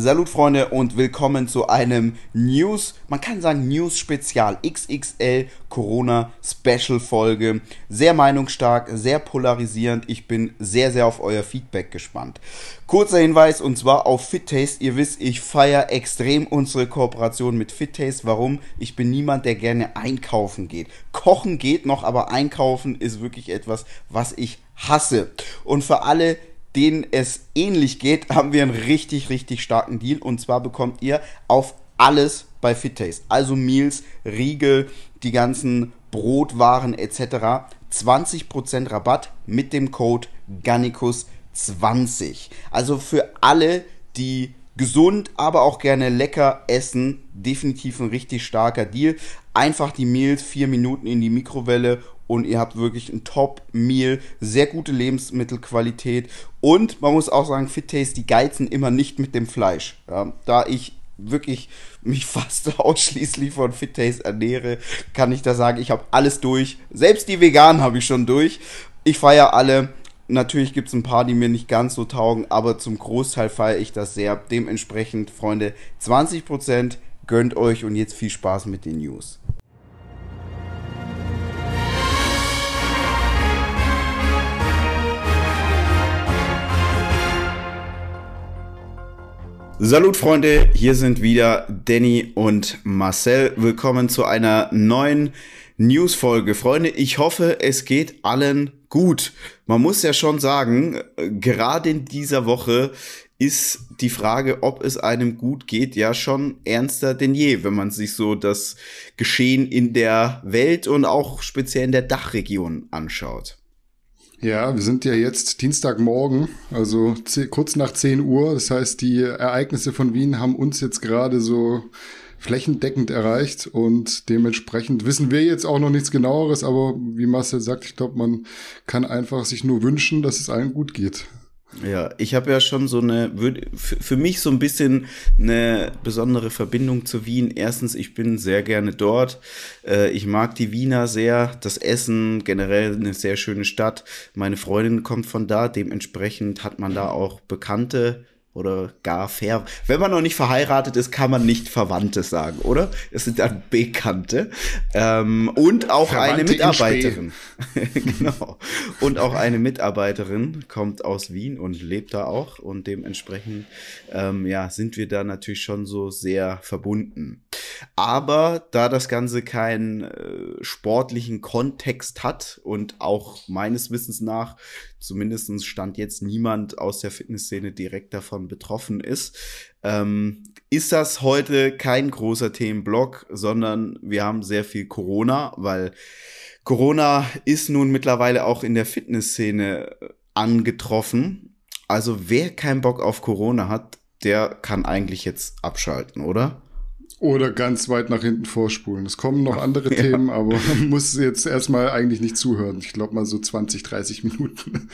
Salut Freunde und willkommen zu einem News, man kann sagen News Spezial XXL Corona Special Folge. Sehr meinungsstark, sehr polarisierend. Ich bin sehr, sehr auf euer Feedback gespannt. Kurzer Hinweis und zwar auf FitTaste. Ihr wisst, ich feiere extrem unsere Kooperation mit FitTaste. Warum? Ich bin niemand, der gerne einkaufen geht. Kochen geht noch, aber einkaufen ist wirklich etwas, was ich hasse. Und für alle, denen es ähnlich geht, haben wir einen richtig, richtig starken Deal. Und zwar bekommt ihr auf alles bei FitTaste, also Meals, Riegel, die ganzen Brotwaren etc. 20% Rabatt mit dem Code Gannikus20. Also für alle, die gesund, aber auch gerne lecker essen, definitiv ein richtig starker Deal. Einfach die Meals vier Minuten in die Mikrowelle und ihr habt wirklich ein Top-Meal, sehr gute Lebensmittelqualität und man muss auch sagen, Fit Taste, die geizen immer nicht mit dem Fleisch. Ja, da ich wirklich mich fast ausschließlich von Fit Taste ernähre, kann ich da sagen, ich habe alles durch. Selbst die veganen habe ich schon durch. Ich feiere alle. Natürlich gibt es ein paar, die mir nicht ganz so taugen, aber zum Großteil feiere ich das sehr. Dementsprechend, Freunde, 20% gönnt euch und jetzt viel Spaß mit den News. Salut Freunde, hier sind wieder Danny und Marcel. Willkommen zu einer neuen News-Folge. Freunde, ich hoffe, es geht allen gut. Man muss ja schon sagen, gerade in dieser Woche ist die Frage, ob es einem gut geht, ja schon ernster denn je, wenn man sich so das Geschehen in der Welt und auch speziell in der Dachregion anschaut. Ja, wir sind ja jetzt Dienstagmorgen, also kurz nach 10 Uhr. Das heißt, die Ereignisse von Wien haben uns jetzt gerade so flächendeckend erreicht und dementsprechend wissen wir jetzt auch noch nichts genaueres, aber wie Marcel sagt, ich glaube, man kann einfach sich nur wünschen, dass es allen gut geht. Ja, ich habe ja schon so eine, für mich so ein bisschen eine besondere Verbindung zu Wien. Erstens, ich bin sehr gerne dort. Äh, ich mag die Wiener sehr, das Essen, generell eine sehr schöne Stadt. Meine Freundin kommt von da, dementsprechend hat man da auch Bekannte oder gar fair. Wenn man noch nicht verheiratet ist, kann man nicht Verwandte sagen, oder? Es sind dann Bekannte. Ähm, und auch Verwandte eine Mitarbeiterin. genau. Und auch eine Mitarbeiterin kommt aus Wien und lebt da auch. Und dementsprechend, ähm, ja, sind wir da natürlich schon so sehr verbunden. Aber da das Ganze keinen äh, sportlichen Kontext hat und auch meines Wissens nach zumindest stand jetzt niemand aus der Fitnessszene direkt davon betroffen ist, ähm, ist das heute kein großer Themenblock, sondern wir haben sehr viel Corona, weil Corona ist nun mittlerweile auch in der Fitnessszene äh, angetroffen. Also wer keinen Bock auf Corona hat, der kann eigentlich jetzt abschalten, oder? Oder ganz weit nach hinten vorspulen. Es kommen noch andere ja. Themen, aber man muss jetzt erstmal eigentlich nicht zuhören. Ich glaube mal so 20, 30 Minuten.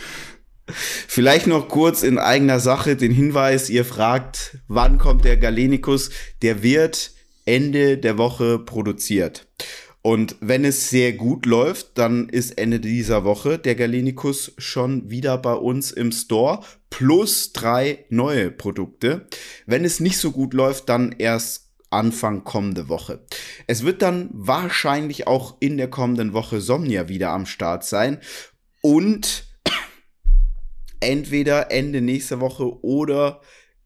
Vielleicht noch kurz in eigener Sache den Hinweis, ihr fragt, wann kommt der Galenikus? Der wird Ende der Woche produziert. Und wenn es sehr gut läuft, dann ist Ende dieser Woche der Galenikus schon wieder bei uns im Store plus drei neue Produkte. Wenn es nicht so gut läuft, dann erst Anfang kommende Woche. Es wird dann wahrscheinlich auch in der kommenden Woche Somnia wieder am Start sein und entweder Ende nächster Woche oder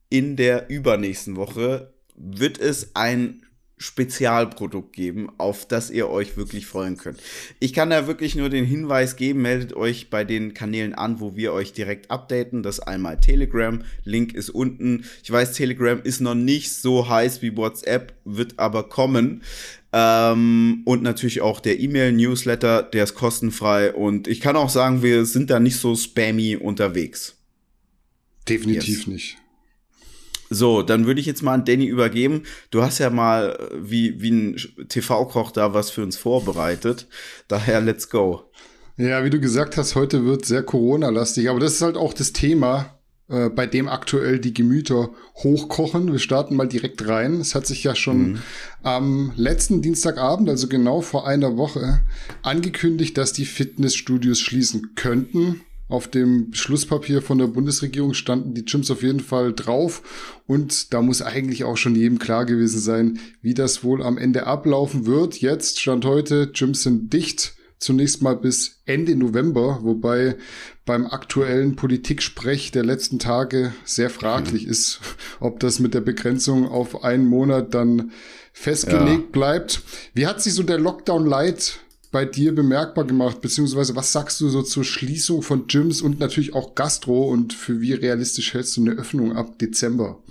in der übernächsten Woche wird es ein Spezialprodukt geben, auf das ihr euch wirklich freuen könnt. Ich kann da wirklich nur den Hinweis geben, meldet euch bei den Kanälen an, wo wir euch direkt updaten. Das einmal Telegram, Link ist unten. Ich weiß, Telegram ist noch nicht so heiß wie WhatsApp, wird aber kommen. Ähm, und natürlich auch der E-Mail-Newsletter, der ist kostenfrei. Und ich kann auch sagen, wir sind da nicht so spammy unterwegs. Definitiv yes. nicht. So, dann würde ich jetzt mal an Danny übergeben. Du hast ja mal äh, wie, wie ein TV-Koch da was für uns vorbereitet. Daher, let's go. Ja, wie du gesagt hast, heute wird sehr Corona-lastig, aber das ist halt auch das Thema, äh, bei dem aktuell die Gemüter hochkochen. Wir starten mal direkt rein. Es hat sich ja schon mhm. am letzten Dienstagabend, also genau vor einer Woche, angekündigt, dass die Fitnessstudios schließen könnten Auf dem Beschlusspapier von der Bundesregierung standen die Gyms auf jeden Fall drauf. Und da muss eigentlich auch schon jedem klar gewesen sein, wie das wohl am Ende ablaufen wird. Jetzt, Stand heute, Gyms sind dicht. Zunächst mal bis Ende November, wobei beim aktuellen Politiksprech der letzten Tage sehr fraglich mhm. ist, ob das mit der Begrenzung auf einen Monat dann festgelegt ja. bleibt. Wie hat sich so der Lockdown Light bei dir bemerkbar gemacht? Beziehungsweise was sagst du so zur Schließung von Gyms und natürlich auch Gastro und für wie realistisch hältst du eine Öffnung ab Dezember?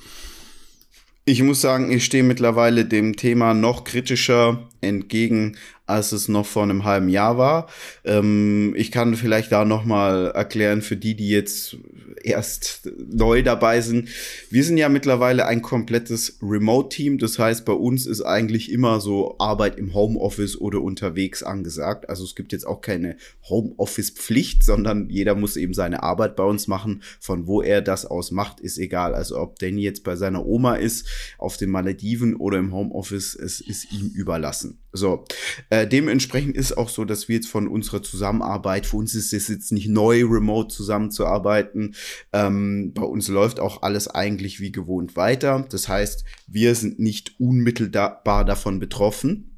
Ich muss sagen, ich stehe mittlerweile dem Thema noch kritischer entgegen, als es noch vor einem halben Jahr war. Ähm, ich kann vielleicht da noch mal erklären für die, die jetzt erst neu dabei sind. Wir sind ja mittlerweile ein komplettes Remote-Team. Das heißt, bei uns ist eigentlich immer so Arbeit im Homeoffice oder unterwegs angesagt. Also es gibt jetzt auch keine Homeoffice-Pflicht, sondern jeder muss eben seine Arbeit bei uns machen. Von wo er das aus macht, ist egal. Also ob Danny jetzt bei seiner Oma ist, auf den Malediven oder im Homeoffice, es ist ihm überlassen. So, äh, dementsprechend ist auch so, dass wir jetzt von unserer Zusammenarbeit, für uns ist es jetzt nicht neu, remote zusammenzuarbeiten. Ähm, bei uns läuft auch alles eigentlich wie gewohnt weiter. Das heißt, wir sind nicht unmittelbar davon betroffen.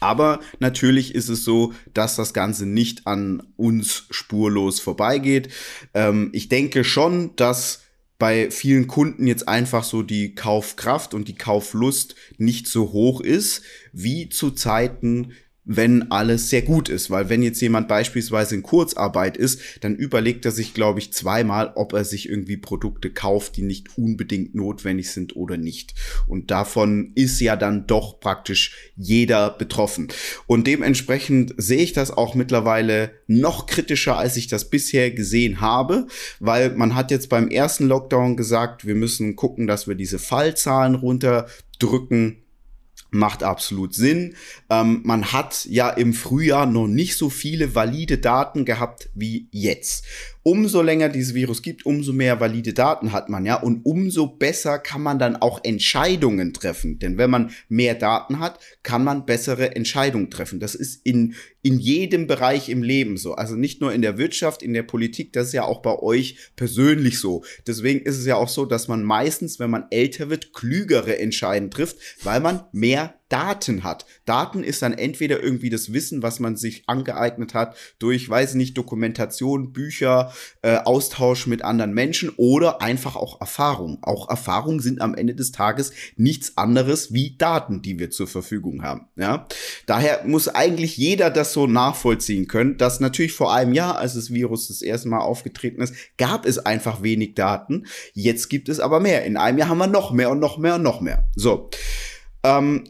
Aber natürlich ist es so, dass das Ganze nicht an uns spurlos vorbeigeht. Ähm, ich denke schon, dass bei vielen Kunden jetzt einfach so die Kaufkraft und die Kauflust nicht so hoch ist wie zu Zeiten wenn alles sehr gut ist. Weil wenn jetzt jemand beispielsweise in Kurzarbeit ist, dann überlegt er sich, glaube ich, zweimal, ob er sich irgendwie Produkte kauft, die nicht unbedingt notwendig sind oder nicht. Und davon ist ja dann doch praktisch jeder betroffen. Und dementsprechend sehe ich das auch mittlerweile noch kritischer, als ich das bisher gesehen habe, weil man hat jetzt beim ersten Lockdown gesagt, wir müssen gucken, dass wir diese Fallzahlen runterdrücken macht absolut Sinn. Ähm, man hat ja im Frühjahr noch nicht so viele valide Daten gehabt wie jetzt umso länger dieses Virus gibt, umso mehr valide Daten hat man, ja, und umso besser kann man dann auch Entscheidungen treffen. Denn wenn man mehr Daten hat, kann man bessere Entscheidungen treffen. Das ist in, in jedem Bereich im Leben so. Also nicht nur in der Wirtschaft, in der Politik, das ist ja auch bei euch persönlich so. Deswegen ist es ja auch so, dass man meistens, wenn man älter wird, klügere Entscheidungen trifft, weil man mehr Daten hat. Daten ist dann entweder irgendwie das Wissen, was man sich angeeignet hat durch, weiß nicht, Dokumentation, Bücher, äh, Austausch mit anderen Menschen oder einfach auch Erfahrung. Auch Erfahrungen sind am Ende des Tages nichts anderes wie Daten, die wir zur Verfügung haben. Ja, daher muss eigentlich jeder das so nachvollziehen können, dass natürlich vor einem Jahr, als das Virus das erste Mal aufgetreten ist, gab es einfach wenig Daten. Jetzt gibt es aber mehr. In einem Jahr haben wir noch mehr und noch mehr und noch mehr. So. Ähm,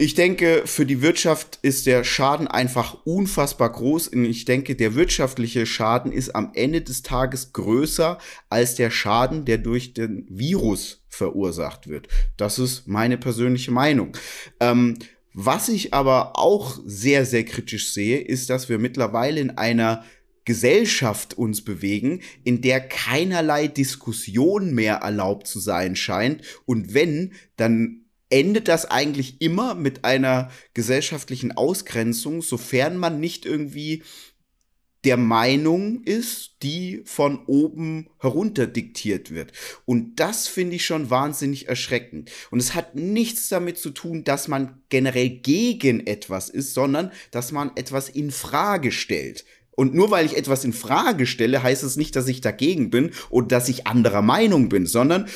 ich denke, für die Wirtschaft ist der Schaden einfach unfassbar groß. Und ich denke, der wirtschaftliche Schaden ist am Ende des Tages größer als der Schaden, der durch den Virus verursacht wird. Das ist meine persönliche Meinung. Ähm, was ich aber auch sehr, sehr kritisch sehe, ist, dass wir mittlerweile in einer Gesellschaft uns bewegen, in der keinerlei Diskussion mehr erlaubt zu sein scheint. Und wenn, dann endet das eigentlich immer mit einer gesellschaftlichen Ausgrenzung, sofern man nicht irgendwie der Meinung ist, die von oben herunter diktiert wird. Und das finde ich schon wahnsinnig erschreckend. Und es hat nichts damit zu tun, dass man generell gegen etwas ist, sondern dass man etwas in Frage stellt. Und nur weil ich etwas in Frage stelle, heißt es nicht, dass ich dagegen bin oder dass ich anderer Meinung bin, sondern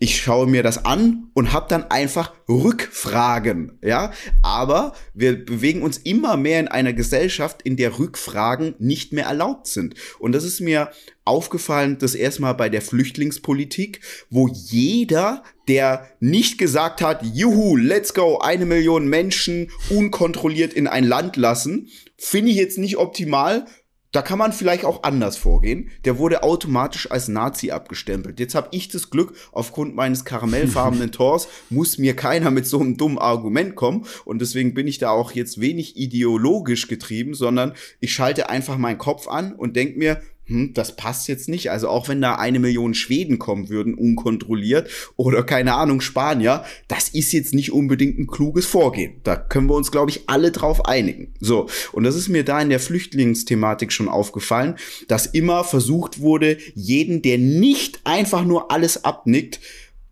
ich schaue mir das an und habe dann einfach Rückfragen, ja. Aber wir bewegen uns immer mehr in einer Gesellschaft, in der Rückfragen nicht mehr erlaubt sind. Und das ist mir aufgefallen, das erstmal bei der Flüchtlingspolitik, wo jeder, der nicht gesagt hat, juhu, let's go, eine Million Menschen unkontrolliert in ein Land lassen, finde ich jetzt nicht optimal, da kann man vielleicht auch anders vorgehen. Der wurde automatisch als Nazi abgestempelt. Jetzt habe ich das Glück, aufgrund meines karamellfarbenen Tors muss mir keiner mit so einem dummen Argument kommen. Und deswegen bin ich da auch jetzt wenig ideologisch getrieben, sondern ich schalte einfach meinen Kopf an und denk mir, hm, das passt jetzt nicht. Also auch wenn da eine Million Schweden kommen würden, unkontrolliert, oder keine Ahnung, Spanier, das ist jetzt nicht unbedingt ein kluges Vorgehen. Da können wir uns, glaube ich, alle drauf einigen. So, und das ist mir da in der Flüchtlingsthematik schon aufgefallen, dass immer versucht wurde, jeden, der nicht einfach nur alles abnickt,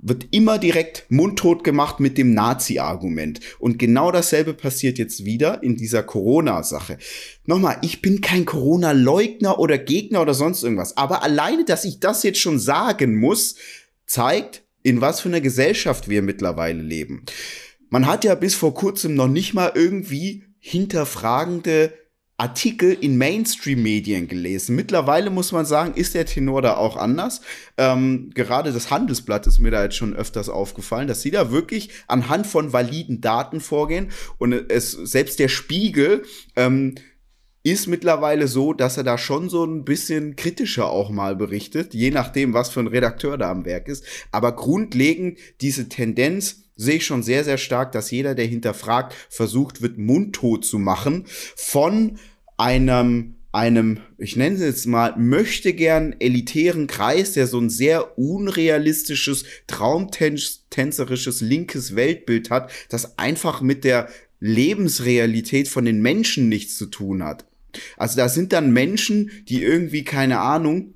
wird immer direkt mundtot gemacht mit dem Nazi-Argument. Und genau dasselbe passiert jetzt wieder in dieser Corona-Sache. Nochmal, ich bin kein Corona-Leugner oder Gegner oder sonst irgendwas. Aber alleine, dass ich das jetzt schon sagen muss, zeigt, in was für einer Gesellschaft wir mittlerweile leben. Man hat ja bis vor kurzem noch nicht mal irgendwie hinterfragende Artikel in Mainstream-Medien gelesen. Mittlerweile muss man sagen, ist der Tenor da auch anders. Ähm, gerade das Handelsblatt ist mir da jetzt schon öfters aufgefallen, dass sie da wirklich anhand von validen Daten vorgehen und es selbst der Spiegel ähm, ist mittlerweile so, dass er da schon so ein bisschen kritischer auch mal berichtet, je nachdem, was für ein Redakteur da am Werk ist. Aber grundlegend diese Tendenz sehe ich schon sehr, sehr stark, dass jeder, der hinterfragt, versucht wird, mundtot zu machen von einem einem, ich nenne es jetzt mal, möchte gern elitären Kreis, der so ein sehr unrealistisches, traumtänzerisches linkes Weltbild hat, das einfach mit der Lebensrealität von den Menschen nichts zu tun hat. Also da sind dann Menschen, die irgendwie, keine Ahnung,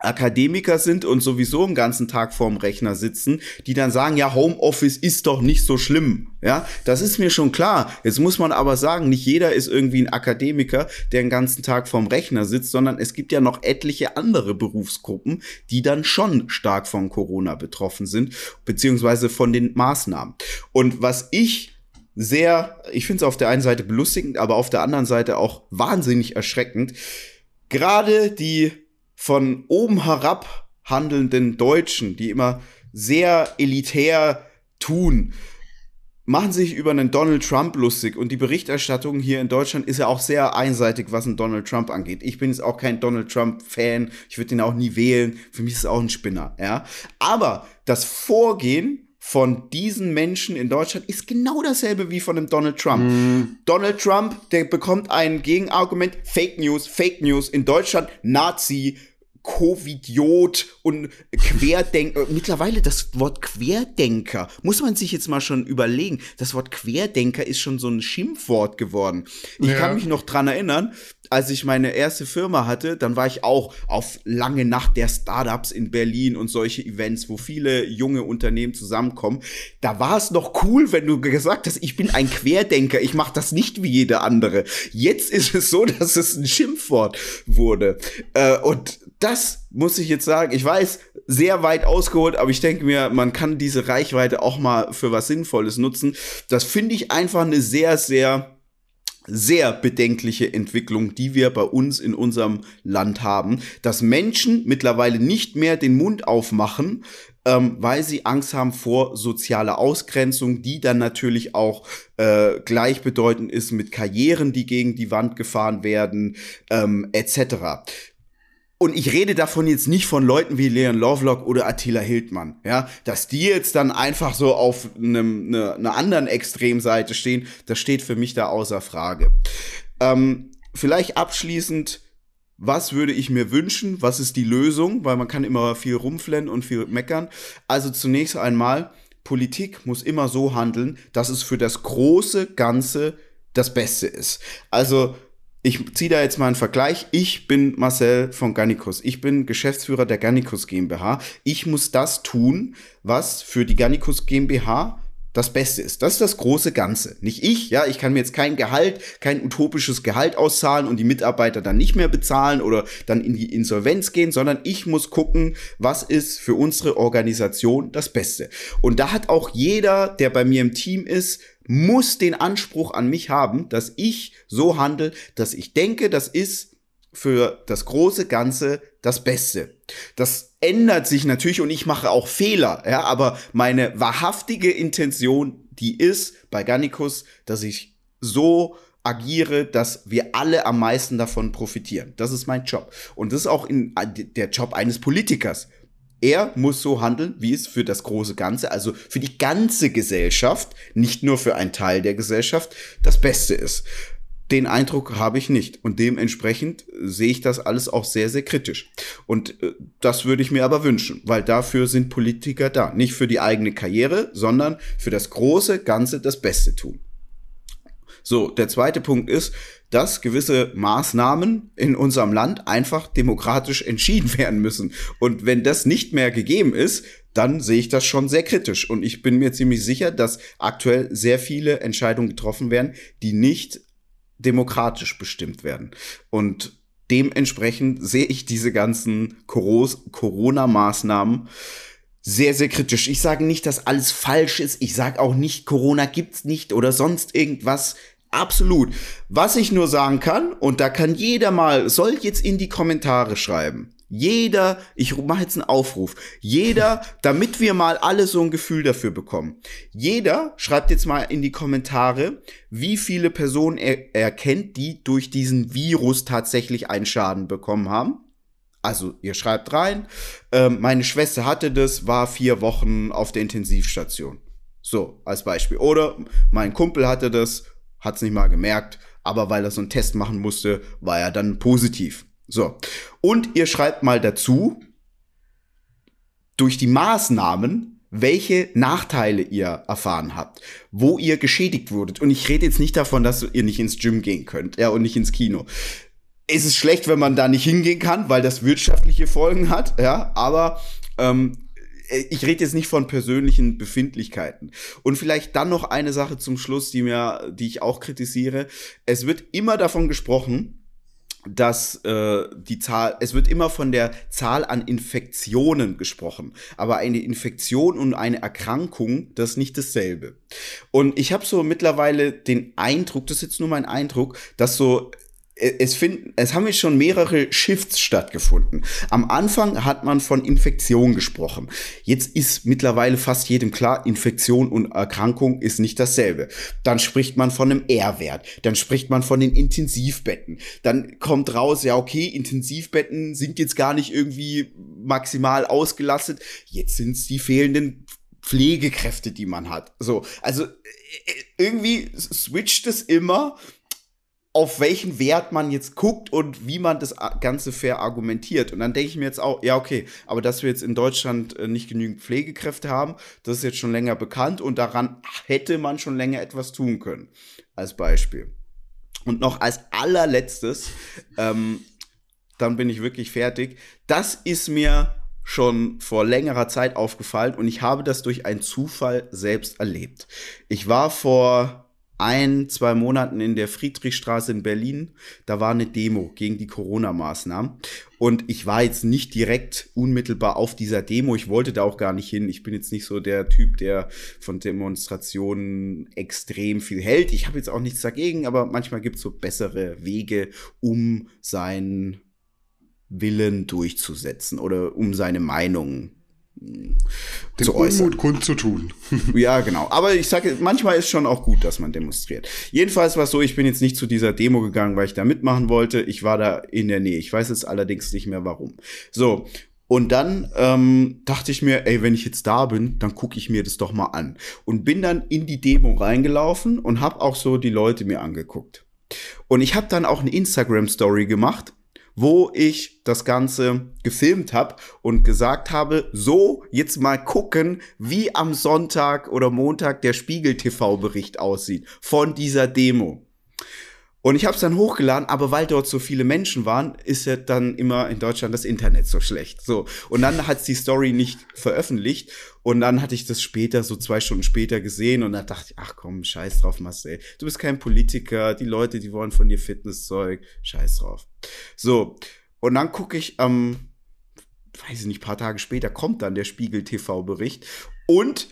Akademiker sind und sowieso den ganzen Tag vorm Rechner sitzen, die dann sagen, ja, Homeoffice ist doch nicht so schlimm. Ja, das ist mir schon klar. Jetzt muss man aber sagen, nicht jeder ist irgendwie ein Akademiker, der den ganzen Tag vorm Rechner sitzt, sondern es gibt ja noch etliche andere Berufsgruppen, die dann schon stark von Corona betroffen sind, beziehungsweise von den Maßnahmen. Und was ich sehr, ich finde es auf der einen Seite belustigend, aber auf der anderen Seite auch wahnsinnig erschreckend. Gerade die von oben herab handelnden Deutschen, die immer sehr elitär tun, machen sich über einen Donald Trump lustig und die Berichterstattung hier in Deutschland ist ja auch sehr einseitig, was einen Donald Trump angeht. Ich bin jetzt auch kein Donald Trump Fan, ich würde ihn auch nie wählen, für mich ist es auch ein Spinner, ja. Aber das Vorgehen von diesen Menschen in Deutschland ist genau dasselbe wie von dem Donald Trump. Mm. Donald Trump, der bekommt ein Gegenargument, Fake News, Fake News in Deutschland, Nazi, Covidiot und Querdenker. Mittlerweile das Wort Querdenker muss man sich jetzt mal schon überlegen. Das Wort Querdenker ist schon so ein Schimpfwort geworden. Ich ja. kann mich noch dran erinnern, als ich meine erste Firma hatte, dann war ich auch auf lange Nacht der Startups in Berlin und solche Events, wo viele junge Unternehmen zusammenkommen. Da war es noch cool, wenn du gesagt hast, ich bin ein Querdenker, ich mache das nicht wie jeder andere. Jetzt ist es so, dass es ein Schimpfwort wurde. Äh, und das muss ich jetzt sagen, ich weiß, sehr weit ausgeholt, aber ich denke mir, man kann diese Reichweite auch mal für was Sinnvolles nutzen. Das finde ich einfach eine sehr, sehr sehr bedenkliche Entwicklung, die wir bei uns in unserem Land haben, dass Menschen mittlerweile nicht mehr den Mund aufmachen, ähm, weil sie Angst haben vor sozialer Ausgrenzung, die dann natürlich auch äh, gleichbedeutend ist mit Karrieren, die gegen die Wand gefahren werden, ähm, etc. Und ich rede davon jetzt nicht von Leuten wie Leon Lovelock oder Attila Hildmann, ja, dass die jetzt dann einfach so auf einem, ne, einer anderen Extremseite stehen, das steht für mich da außer Frage. Ähm, vielleicht abschließend, was würde ich mir wünschen? Was ist die Lösung? Weil man kann immer viel rumflennen und viel meckern. Also zunächst einmal, Politik muss immer so handeln, dass es für das große Ganze das Beste ist. Also ich ziehe da jetzt mal einen Vergleich. Ich bin Marcel von Gannikus. Ich bin Geschäftsführer der Gannikus GmbH. Ich muss das tun, was für die Gannikus GmbH das Beste ist. Das ist das große Ganze. Nicht ich, ja, ich kann mir jetzt kein Gehalt, kein utopisches Gehalt auszahlen und die Mitarbeiter dann nicht mehr bezahlen oder dann in die Insolvenz gehen, sondern ich muss gucken, was ist für unsere Organisation das Beste. Und da hat auch jeder, der bei mir im Team ist, muss den Anspruch an mich haben, dass ich so handle, dass ich denke, das ist für das große Ganze das Beste. Das ändert sich natürlich und ich mache auch Fehler, ja, aber meine wahrhaftige Intention, die ist bei Gannikus, dass ich so agiere, dass wir alle am meisten davon profitieren. Das ist mein Job. Und das ist auch in, der Job eines Politikers. Er muss so handeln, wie es für das große Ganze, also für die ganze Gesellschaft, nicht nur für einen Teil der Gesellschaft, das Beste ist. Den Eindruck habe ich nicht. Und dementsprechend sehe ich das alles auch sehr, sehr kritisch. Und äh, das würde ich mir aber wünschen, weil dafür sind Politiker da. Nicht für die eigene Karriere, sondern für das große Ganze das Beste tun. So, der zweite Punkt ist, dass gewisse Maßnahmen in unserem Land einfach demokratisch entschieden werden müssen. Und wenn das nicht mehr gegeben ist, dann sehe ich das schon sehr kritisch. Und ich bin mir ziemlich sicher, dass aktuell sehr viele Entscheidungen getroffen werden, die nicht demokratisch bestimmt werden. Und dementsprechend sehe ich diese ganzen Corona-Maßnahmen sehr, sehr kritisch. Ich sage nicht, dass alles falsch ist. Ich sage auch nicht, Corona gibt's nicht oder sonst irgendwas. Absolut. Was ich nur sagen kann, und da kann jeder mal, soll jetzt in die Kommentare schreiben. Jeder, ich mache jetzt einen Aufruf. Jeder, damit wir mal alle so ein Gefühl dafür bekommen. Jeder schreibt jetzt mal in die Kommentare, wie viele Personen er, er kennt, die durch diesen Virus tatsächlich einen Schaden bekommen haben. Also ihr schreibt rein, äh, meine Schwester hatte das, war vier Wochen auf der Intensivstation. So, als Beispiel. Oder mein Kumpel hatte das, hat es nicht mal gemerkt, aber weil er so einen Test machen musste, war er dann positiv. So. Und ihr schreibt mal dazu, durch die Maßnahmen, welche Nachteile ihr erfahren habt, wo ihr geschädigt wurdet. Und ich rede jetzt nicht davon, dass ihr nicht ins Gym gehen könnt, ja, und nicht ins Kino. Es ist schlecht, wenn man da nicht hingehen kann, weil das wirtschaftliche Folgen hat, ja, aber ähm, ich rede jetzt nicht von persönlichen Befindlichkeiten. Und vielleicht dann noch eine Sache zum Schluss, die mir, die ich auch kritisiere. Es wird immer davon gesprochen, dass äh, die Zahl, es wird immer von der Zahl an Infektionen gesprochen, aber eine Infektion und eine Erkrankung, das ist nicht dasselbe. Und ich habe so mittlerweile den Eindruck, das ist jetzt nur mein Eindruck, dass so es finden, es haben jetzt schon mehrere Shifts stattgefunden. Am Anfang hat man von Infektion gesprochen. Jetzt ist mittlerweile fast jedem klar, Infektion und Erkrankung ist nicht dasselbe. Dann spricht man von einem R-Wert. Dann spricht man von den Intensivbetten. Dann kommt raus, ja, okay, Intensivbetten sind jetzt gar nicht irgendwie maximal ausgelastet. Jetzt sind es die fehlenden Pflegekräfte, die man hat. So, also äh, irgendwie switcht es immer auf welchen Wert man jetzt guckt und wie man das Ganze fair argumentiert. Und dann denke ich mir jetzt auch, ja, okay, aber dass wir jetzt in Deutschland äh, nicht genügend Pflegekräfte haben, das ist jetzt schon länger bekannt und daran hätte man schon länger etwas tun können. Als Beispiel. Und noch als allerletztes, ähm, dann bin ich wirklich fertig. Das ist mir schon vor längerer Zeit aufgefallen und ich habe das durch einen Zufall selbst erlebt. Ich war vor ein, zwei Monaten in der Friedrichstraße in Berlin. Da war eine Demo gegen die Corona-Maßnahmen. Und ich war jetzt nicht direkt unmittelbar auf dieser Demo. Ich wollte da auch gar nicht hin. Ich bin jetzt nicht so der Typ, der von Demonstrationen extrem viel hält. Ich habe jetzt auch nichts dagegen, aber manchmal gibt es so bessere Wege, um seinen Willen durchzusetzen oder um seine Meinung den zu äußern. Unmut kundzutun. ja, genau. Aber ich sage, manchmal ist schon auch gut, dass man demonstriert. Jedenfalls war es so, ich bin jetzt nicht zu dieser Demo gegangen, weil ich da mitmachen wollte. Ich war da in der Nähe. Ich weiß jetzt allerdings nicht mehr warum. So. Und dann ähm, dachte ich mir, ey, wenn ich jetzt da bin, dann gucke ich mir das doch mal an. Und bin dann in die Demo reingelaufen und habe auch so die Leute mir angeguckt. Und ich habe dann auch eine Instagram-Story gemacht wo ich das Ganze gefilmt habe und gesagt habe, so, jetzt mal gucken, wie am Sonntag oder Montag der Spiegel TV-Bericht aussieht von dieser Demo. Und ich habe es dann hochgeladen, aber weil dort so viele Menschen waren, ist ja dann immer in Deutschland das Internet so schlecht. So. Und dann hat die Story nicht veröffentlicht. Und dann hatte ich das später, so zwei Stunden später gesehen und dann dachte ich, ach komm, scheiß drauf, Marcel. Du bist kein Politiker, die Leute, die wollen von dir Fitnesszeug, scheiß drauf. So. Und dann gucke ich am, weiß ich nicht, paar Tage später kommt dann der Spiegel TV-Bericht und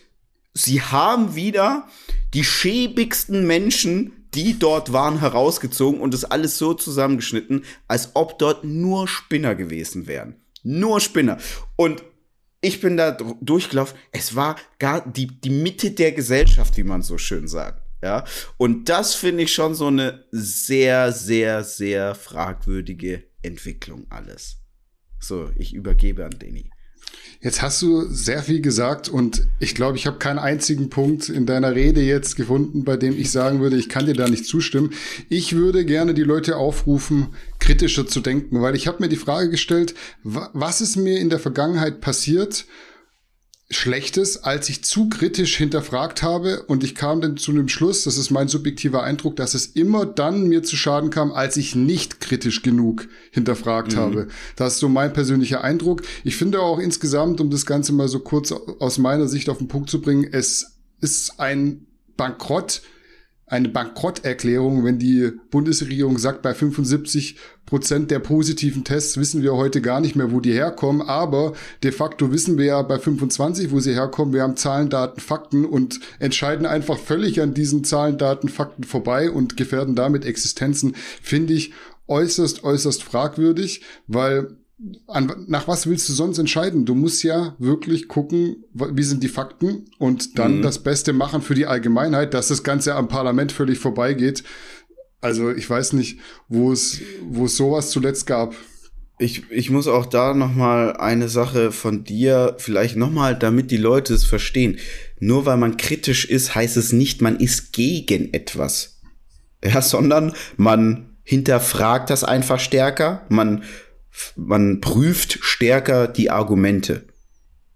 sie haben wieder die schäbigsten Menschen die dort waren, herausgezogen und das alles so zusammengeschnitten, als ob dort nur Spinner gewesen wären. Nur Spinner. Und ich bin da durchgelaufen. Es war gar die, die Mitte der Gesellschaft, wie man so schön sagt. Ja. Und das finde ich schon so eine sehr, sehr, sehr fragwürdige Entwicklung alles. So, ich übergebe an Denny. Jetzt hast du sehr viel gesagt und ich glaube, ich habe keinen einzigen Punkt in deiner Rede jetzt gefunden, bei dem ich sagen würde, ich kann dir da nicht zustimmen. Ich würde gerne die Leute aufrufen, kritischer zu denken, weil ich habe mir die Frage gestellt, was ist mir in der Vergangenheit passiert, Schlechtes, als ich zu kritisch hinterfragt habe und ich kam dann zu dem Schluss, das ist mein subjektiver Eindruck, dass es immer dann mir zu Schaden kam, als ich nicht kritisch genug hinterfragt mhm. habe. Das ist so mein persönlicher Eindruck. Ich finde auch insgesamt, um das Ganze mal so kurz aus meiner Sicht auf den Punkt zu bringen, es ist ein Bankrott, eine Bankrotterklärung, wenn die Bundesregierung sagt, bei 75 Prozent der positiven Tests wissen wir heute gar nicht mehr, wo die herkommen. Aber de facto wissen wir ja bei 25, wo sie herkommen. Wir haben Zahlen, Daten, Fakten und entscheiden einfach völlig an diesen Zahlen, Daten, Fakten vorbei und gefährden damit Existenzen, finde ich äußerst, äußerst fragwürdig, weil an, nach was willst du sonst entscheiden? Du musst ja wirklich gucken, wie sind die Fakten und dann mhm. das Beste machen für die Allgemeinheit, dass das Ganze am Parlament völlig vorbeigeht. Also ich weiß nicht, wo es, wo es sowas zuletzt gab. Ich, ich muss auch da noch mal eine Sache von dir, vielleicht noch mal, damit die Leute es verstehen. Nur weil man kritisch ist, heißt es nicht, man ist gegen etwas. Ja, sondern man hinterfragt das einfach stärker, man man prüft stärker die Argumente.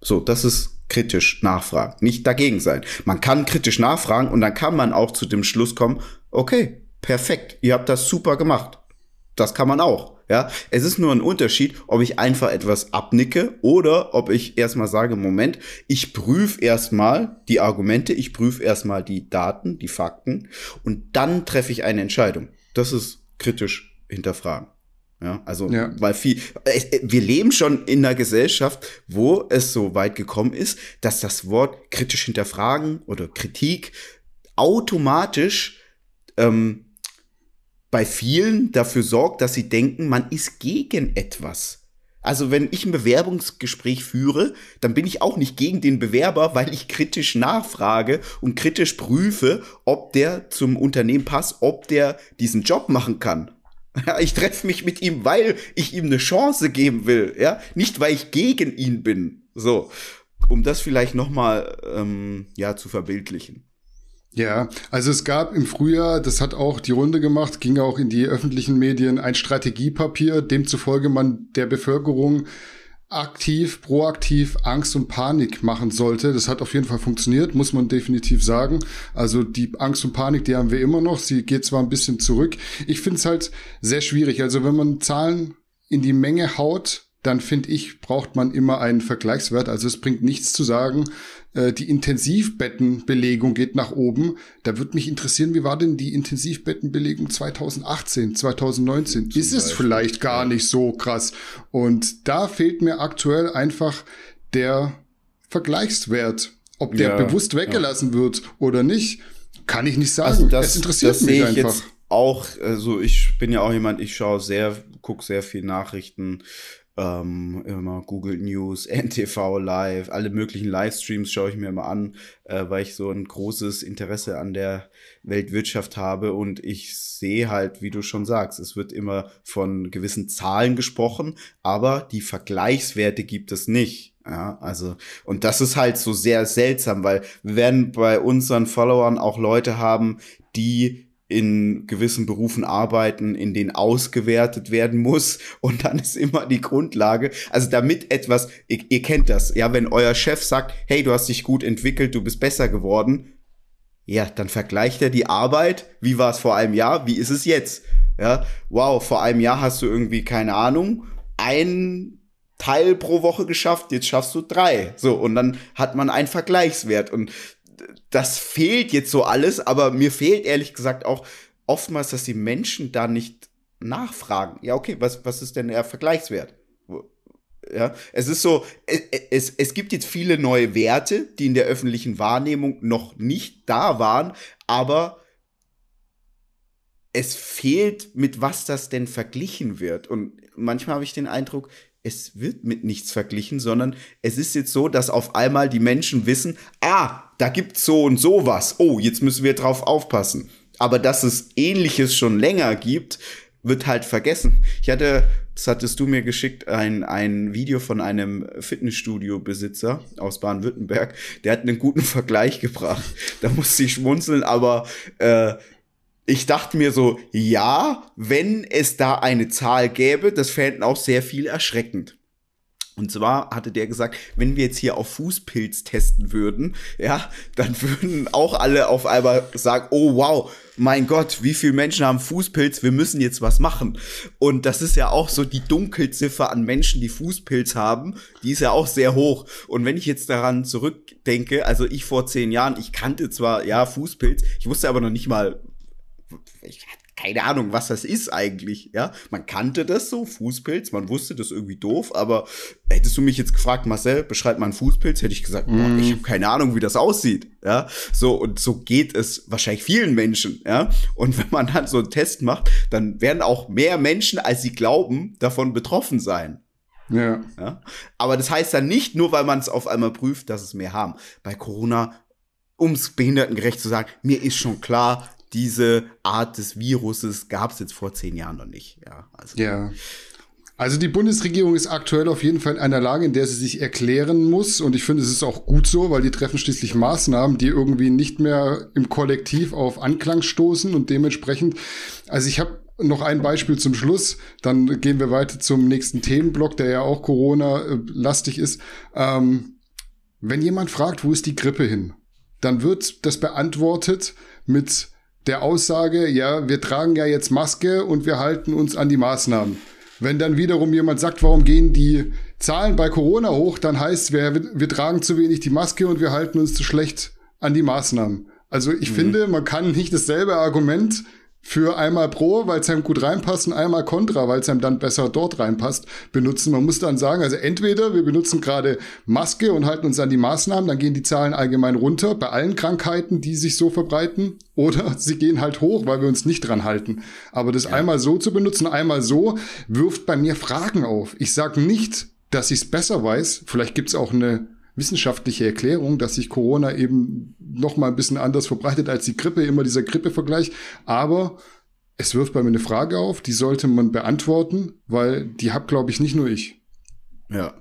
So, das ist kritisch nachfragen, nicht dagegen sein. Man kann kritisch nachfragen und dann kann man auch zu dem Schluss kommen, okay, perfekt, ihr habt das super gemacht. Das kann man auch. Ja, es ist nur ein Unterschied, ob ich einfach etwas abnicke oder ob ich erstmal sage, Moment, ich prüfe erstmal die Argumente, ich prüfe erstmal die Daten, die Fakten und dann treffe ich eine Entscheidung. Das ist kritisch hinterfragen. Ja, also, ja. weil viel, äh, wir leben schon in einer Gesellschaft, wo es so weit gekommen ist, dass das Wort kritisch hinterfragen oder Kritik automatisch ähm, bei vielen dafür sorgt, dass sie denken, man ist gegen etwas. Also wenn ich ein Bewerbungsgespräch führe, dann bin ich auch nicht gegen den Bewerber, weil ich kritisch nachfrage und kritisch prüfe, ob der zum Unternehmen passt, ob der diesen Job machen kann. Ja, ich treffe mich mit ihm, weil ich ihm eine Chance geben will, ja, nicht weil ich gegen ihn bin. So, um das vielleicht noch mal ähm, ja zu verbildlichen. Ja, also es gab im Frühjahr, das hat auch die Runde gemacht, ging auch in die öffentlichen Medien ein Strategiepapier, demzufolge man der Bevölkerung aktiv, proaktiv Angst und Panik machen sollte. Das hat auf jeden Fall funktioniert, muss man definitiv sagen. Also die Angst und Panik, die haben wir immer noch. Sie geht zwar ein bisschen zurück. Ich finde es halt sehr schwierig. Also wenn man Zahlen in die Menge haut, dann finde ich, braucht man immer einen Vergleichswert. Also es bringt nichts zu sagen, äh, die Intensivbettenbelegung geht nach oben. Da würde mich interessieren, wie war denn die Intensivbettenbelegung 2018, 2019? Zum Ist es Beispiel. vielleicht gar nicht so krass? Und da fehlt mir aktuell einfach der Vergleichswert. Ob der ja, bewusst weggelassen ja. wird oder nicht, kann ich nicht sagen. Also das, es interessiert das mich einfach. auch, also ich bin ja auch jemand, ich schaue sehr, gucke sehr viel Nachrichten, ähm, immer Google News, NTV Live, alle möglichen Livestreams schaue ich mir immer an, äh, weil ich so ein großes Interesse an der Weltwirtschaft habe und ich sehe halt, wie du schon sagst, es wird immer von gewissen Zahlen gesprochen, aber die Vergleichswerte gibt es nicht. Ja, also, und das ist halt so sehr seltsam, weil wir werden bei unseren Followern auch Leute haben, die in gewissen Berufen arbeiten, in denen ausgewertet werden muss. Und dann ist immer die Grundlage, also damit etwas, ihr, ihr, kennt das, ja, wenn euer Chef sagt, hey, du hast dich gut entwickelt, du bist besser geworden, ja, dann vergleicht er die Arbeit, wie war es vor einem Jahr, wie ist es jetzt? Ja, wow, vor einem Jahr hast du irgendwie, keine Ahnung, ein Teil pro Woche geschafft, jetzt schaffst du drei. So, und dann hat man einen Vergleichswert. Und das fehlt jetzt so alles, aber mir fehlt ehrlich gesagt auch oftmals, dass die Menschen da nicht nachfragen. Ja, okay, was, was ist denn der Vergleichswert? Ja, es ist so, es, es gibt jetzt viele neue Werte, die in der öffentlichen Wahrnehmung noch nicht da waren, aber es fehlt, mit was das denn verglichen wird. Und manchmal habe ich den Eindruck, es wird mit nichts verglichen, sondern es ist jetzt so, dass auf einmal die Menschen wissen, ah, da gibt's so und so was. Oh, jetzt müssen wir drauf aufpassen. Aber dass es ähnliches schon länger gibt, wird halt vergessen. Ich hatte das hattest du mir geschickt, ein, ein Video von einem Fitnessstudio-Besitzer aus Baden-Württemberg. Der hat einen guten Vergleich gebracht. Da musste ich schmunzeln, aber äh, ich dachte mir so, ja, wenn es da eine Zahl gäbe, das fänden auch sehr viel erschreckend. Und zwar hatte der gesagt, wenn wir jetzt hier auf Fußpilz testen würden, ja, dann würden auch alle auf einmal sagen, oh wow, mein Gott, wie viele Menschen haben Fußpilz, wir müssen jetzt was machen. Und das ist ja auch so die Dunkelziffer an Menschen, die Fußpilz haben, die ist ja auch sehr hoch. Und wenn ich jetzt daran zurückdenke, also ich vor zehn Jahren, ich kannte zwar, ja, Fußpilz, ich wusste aber noch nicht mal, ich keine Ahnung, was das ist eigentlich, ja. Man kannte das so, Fußpilz, man wusste das irgendwie doof, aber hättest du mich jetzt gefragt, Marcel, beschreib mal einen Fußpilz, hätte ich gesagt, mm. boah, ich habe keine Ahnung, wie das aussieht, ja. So, und so geht es wahrscheinlich vielen Menschen, ja. Und wenn man dann so einen Test macht, dann werden auch mehr Menschen, als sie glauben, davon betroffen sein. Ja. ja? Aber das heißt dann nicht, nur weil man es auf einmal prüft, dass es mehr haben. Bei Corona um es behindertengerecht zu sagen, mir ist schon klar, diese Art des Viruses gab es jetzt vor zehn Jahren noch nicht. Ja, also. ja. Also die Bundesregierung ist aktuell auf jeden Fall in einer Lage, in der sie sich erklären muss. Und ich finde, es ist auch gut so, weil die treffen schließlich Maßnahmen, die irgendwie nicht mehr im Kollektiv auf Anklang stoßen. Und dementsprechend, also ich habe noch ein Beispiel zum Schluss, dann gehen wir weiter zum nächsten Themenblock, der ja auch Corona-lastig ist. Ähm, wenn jemand fragt, wo ist die Grippe hin, dann wird das beantwortet mit der Aussage, ja, wir tragen ja jetzt Maske und wir halten uns an die Maßnahmen. Wenn dann wiederum jemand sagt, warum gehen die Zahlen bei Corona hoch, dann heißt wir, wir tragen zu wenig die Maske und wir halten uns zu schlecht an die Maßnahmen. Also ich mhm. finde, man kann nicht dasselbe Argument für einmal pro, weil es einem gut reinpasst und einmal contra, weil es einem dann besser dort reinpasst, benutzen. Man muss dann sagen, also entweder wir benutzen gerade Maske und halten uns an die Maßnahmen, dann gehen die Zahlen allgemein runter bei allen Krankheiten, die sich so verbreiten, oder sie gehen halt hoch, weil wir uns nicht dran halten. Aber das ja. einmal so zu benutzen, einmal so, wirft bei mir Fragen auf. Ich sage nicht, dass ich es besser weiß. Vielleicht gibt es auch eine wissenschaftliche Erklärung, dass sich Corona eben noch mal ein bisschen anders verbreitet als die Grippe, immer dieser Grippevergleich. Aber es wirft bei mir eine Frage auf, die sollte man beantworten, weil die hab, glaube ich, nicht nur ich. Ja,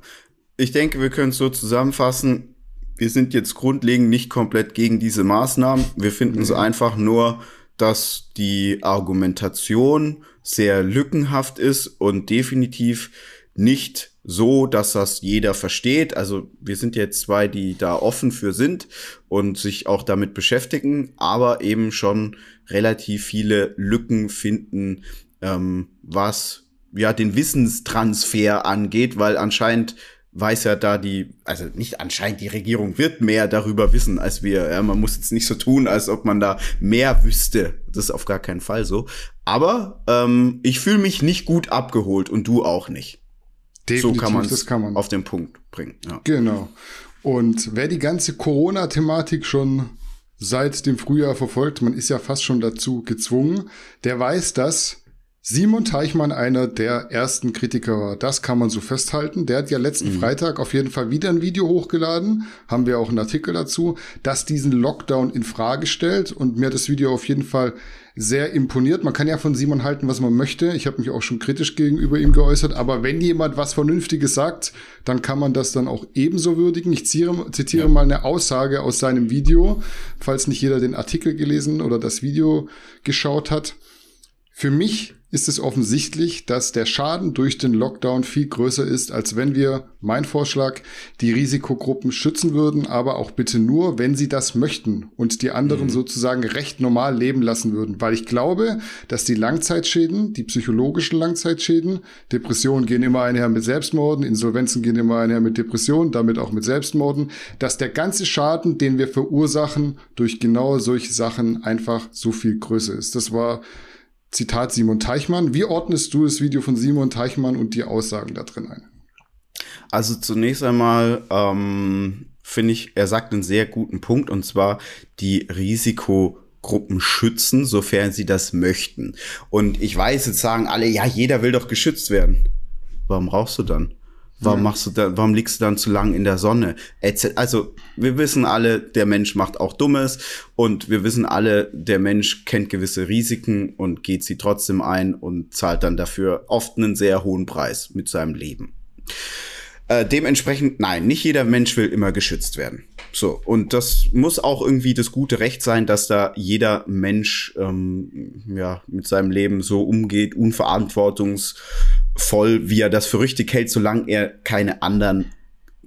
ich denke, wir können es so zusammenfassen. Wir sind jetzt grundlegend nicht komplett gegen diese Maßnahmen. Wir finden es mhm. einfach nur, dass die Argumentation sehr lückenhaft ist und definitiv nicht so, dass das jeder versteht. Also wir sind jetzt zwei, die da offen für sind und sich auch damit beschäftigen, aber eben schon relativ viele Lücken finden, ähm, was ja den Wissenstransfer angeht, weil anscheinend weiß ja da die, also nicht anscheinend, die Regierung wird mehr darüber wissen als wir. Ja, man muss jetzt nicht so tun, als ob man da mehr wüsste. Das ist auf gar keinen Fall so. Aber ähm, ich fühle mich nicht gut abgeholt und du auch nicht. Definitiv, so kann man es auf den Punkt bringen. Ja. Genau. Und wer die ganze Corona-Thematik schon seit dem Frühjahr verfolgt, man ist ja fast schon dazu gezwungen, der weiß, dass Simon Teichmann einer der ersten Kritiker war. Das kann man so festhalten. Der hat ja letzten mhm. Freitag auf jeden Fall wieder ein Video hochgeladen. Haben wir auch einen Artikel dazu, das diesen Lockdown in Frage stellt und mir das Video auf jeden Fall sehr imponiert. Man kann ja von Simon halten, was man möchte. Ich habe mich auch schon kritisch gegenüber ihm geäußert. Aber wenn jemand was Vernünftiges sagt, dann kann man das dann auch ebenso würdigen. Ich zitiere, zitiere ja. mal eine Aussage aus seinem Video, falls nicht jeder den Artikel gelesen oder das Video geschaut hat. Für mich ist es offensichtlich, dass der Schaden durch den Lockdown viel größer ist, als wenn wir, mein Vorschlag, die Risikogruppen schützen würden, aber auch bitte nur, wenn sie das möchten und die anderen mhm. sozusagen recht normal leben lassen würden. Weil ich glaube, dass die Langzeitschäden, die psychologischen Langzeitschäden, Depressionen gehen immer einher mit Selbstmorden, Insolvenzen gehen immer einher mit Depressionen, damit auch mit Selbstmorden, dass der ganze Schaden, den wir verursachen, durch genau solche Sachen einfach so viel größer ist. Das war Zitat Simon Teichmann. Wie ordnest du das Video von Simon Teichmann und die Aussagen da drin ein? Also zunächst einmal ähm, finde ich, er sagt einen sehr guten Punkt und zwar die Risikogruppen schützen, sofern sie das möchten. Und ich weiß, jetzt sagen alle, ja, jeder will doch geschützt werden. Warum brauchst du dann? Warum machst du da, warum liegst du dann zu lang in der Sonne? Also, wir wissen alle, der Mensch macht auch Dummes und wir wissen alle, der Mensch kennt gewisse Risiken und geht sie trotzdem ein und zahlt dann dafür oft einen sehr hohen Preis mit seinem Leben. Äh, dementsprechend, nein, nicht jeder Mensch will immer geschützt werden. So, und das muss auch irgendwie das gute Recht sein, dass da jeder Mensch ähm, ja, mit seinem Leben so umgeht, unverantwortungsvoll, wie er das für richtig hält, solange er keine anderen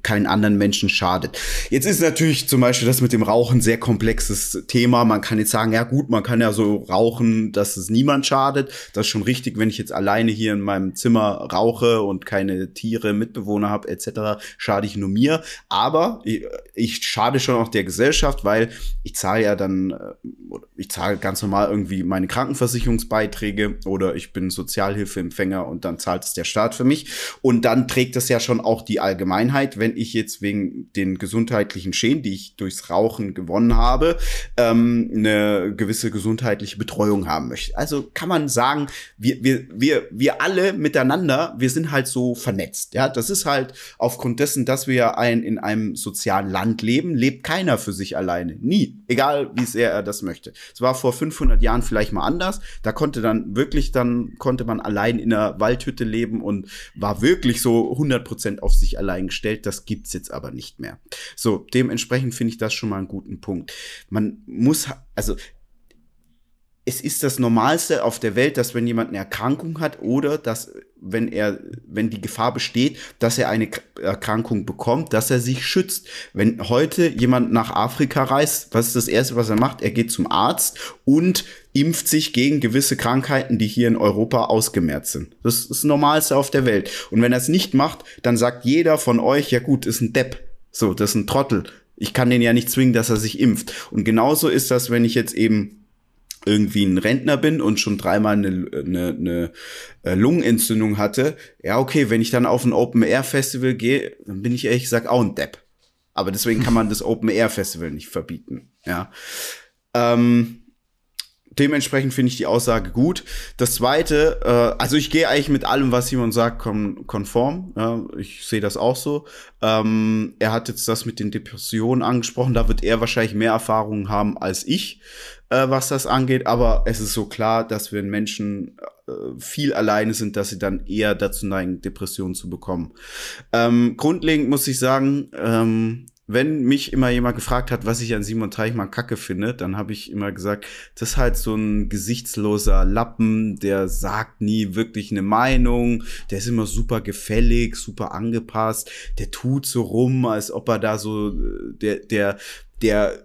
keinen anderen Menschen schadet. Jetzt ist natürlich zum Beispiel das mit dem Rauchen sehr komplexes Thema. Man kann jetzt sagen, ja gut, man kann ja so rauchen, dass es niemand schadet. Das ist schon richtig, wenn ich jetzt alleine hier in meinem Zimmer rauche und keine Tiere, Mitbewohner habe etc., schade ich nur mir. Aber ich, ich schade schon auch der Gesellschaft, weil ich zahle ja dann, äh, ich zahle ganz normal irgendwie meine Krankenversicherungsbeiträge oder ich bin Sozialhilfeempfänger und dann zahlt es der Staat für mich. Und dann trägt es ja schon auch die Allgemeinheit, wenn ich jetzt wegen den gesundheitlichen Schäden, die ich durchs Rauchen gewonnen habe, ähm, eine gewisse gesundheitliche Betreuung haben möchte. Also kann man sagen, wir, wir, wir, wir alle miteinander, wir sind halt so vernetzt. Ja, das ist halt aufgrund dessen, dass wir ein, in einem sozialen Land leben, lebt keiner für sich alleine. Nie. Egal, wie sehr er das möchte. Es war vor 500 Jahren vielleicht mal anders. Da konnte dann wirklich, dann konnte man allein in einer Waldhütte leben und war wirklich so 100 Prozent auf sich allein gestellt. Das gibt's jetzt aber nicht mehr. So, dementsprechend finde ich das schon mal einen guten Punkt. Man muss, also es ist das Normalste auf der Welt, dass wenn jemand eine Erkrankung hat oder dass wenn er, wenn die Gefahr besteht, dass er eine Erkrankung bekommt, dass er sich schützt. Wenn heute jemand nach Afrika reist, was ist das erste, was er macht? Er geht zum Arzt und impft sich gegen gewisse Krankheiten, die hier in Europa ausgemehrt sind. Das ist das Normalste auf der Welt. Und wenn er es nicht macht, dann sagt jeder von euch, ja gut, ist ein Depp. So, das ist ein Trottel. Ich kann den ja nicht zwingen, dass er sich impft. Und genauso ist das, wenn ich jetzt eben irgendwie ein Rentner bin und schon dreimal eine, eine, eine äh, Lungenentzündung hatte, ja, okay, wenn ich dann auf ein Open-Air-Festival gehe, dann bin ich ehrlich gesagt auch ein Depp. Aber deswegen kann man das Open-Air-Festival nicht verbieten, ja. Ähm, dementsprechend finde ich die Aussage gut. Das zweite, äh, also ich gehe eigentlich mit allem, was Simon sagt, kon konform. Ja, ich sehe das auch so. Ähm, er hat jetzt das mit den Depressionen angesprochen. Da wird er wahrscheinlich mehr Erfahrungen haben als ich, äh, was das angeht. Aber es ist so klar, dass wenn Menschen äh, viel alleine sind, dass sie dann eher dazu neigen, Depressionen zu bekommen. Ähm, grundlegend muss ich sagen, ähm, wenn mich immer jemand gefragt hat, was ich an Simon Teichmann kacke finde, dann habe ich immer gesagt, das ist halt so ein gesichtsloser Lappen, der sagt nie wirklich eine Meinung, der ist immer super gefällig, super angepasst, der tut so rum, als ob er da so der der der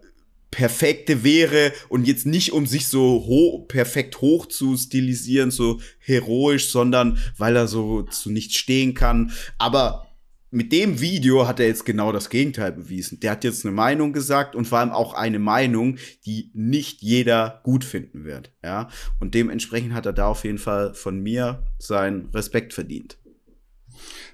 perfekte wäre und jetzt nicht um sich so ho perfekt hoch zu stilisieren, so heroisch, sondern weil er so zu nichts stehen kann, aber mit dem Video hat er jetzt genau das Gegenteil bewiesen. Der hat jetzt eine Meinung gesagt und vor allem auch eine Meinung, die nicht jeder gut finden wird. Ja, und dementsprechend hat er da auf jeden Fall von mir seinen Respekt verdient.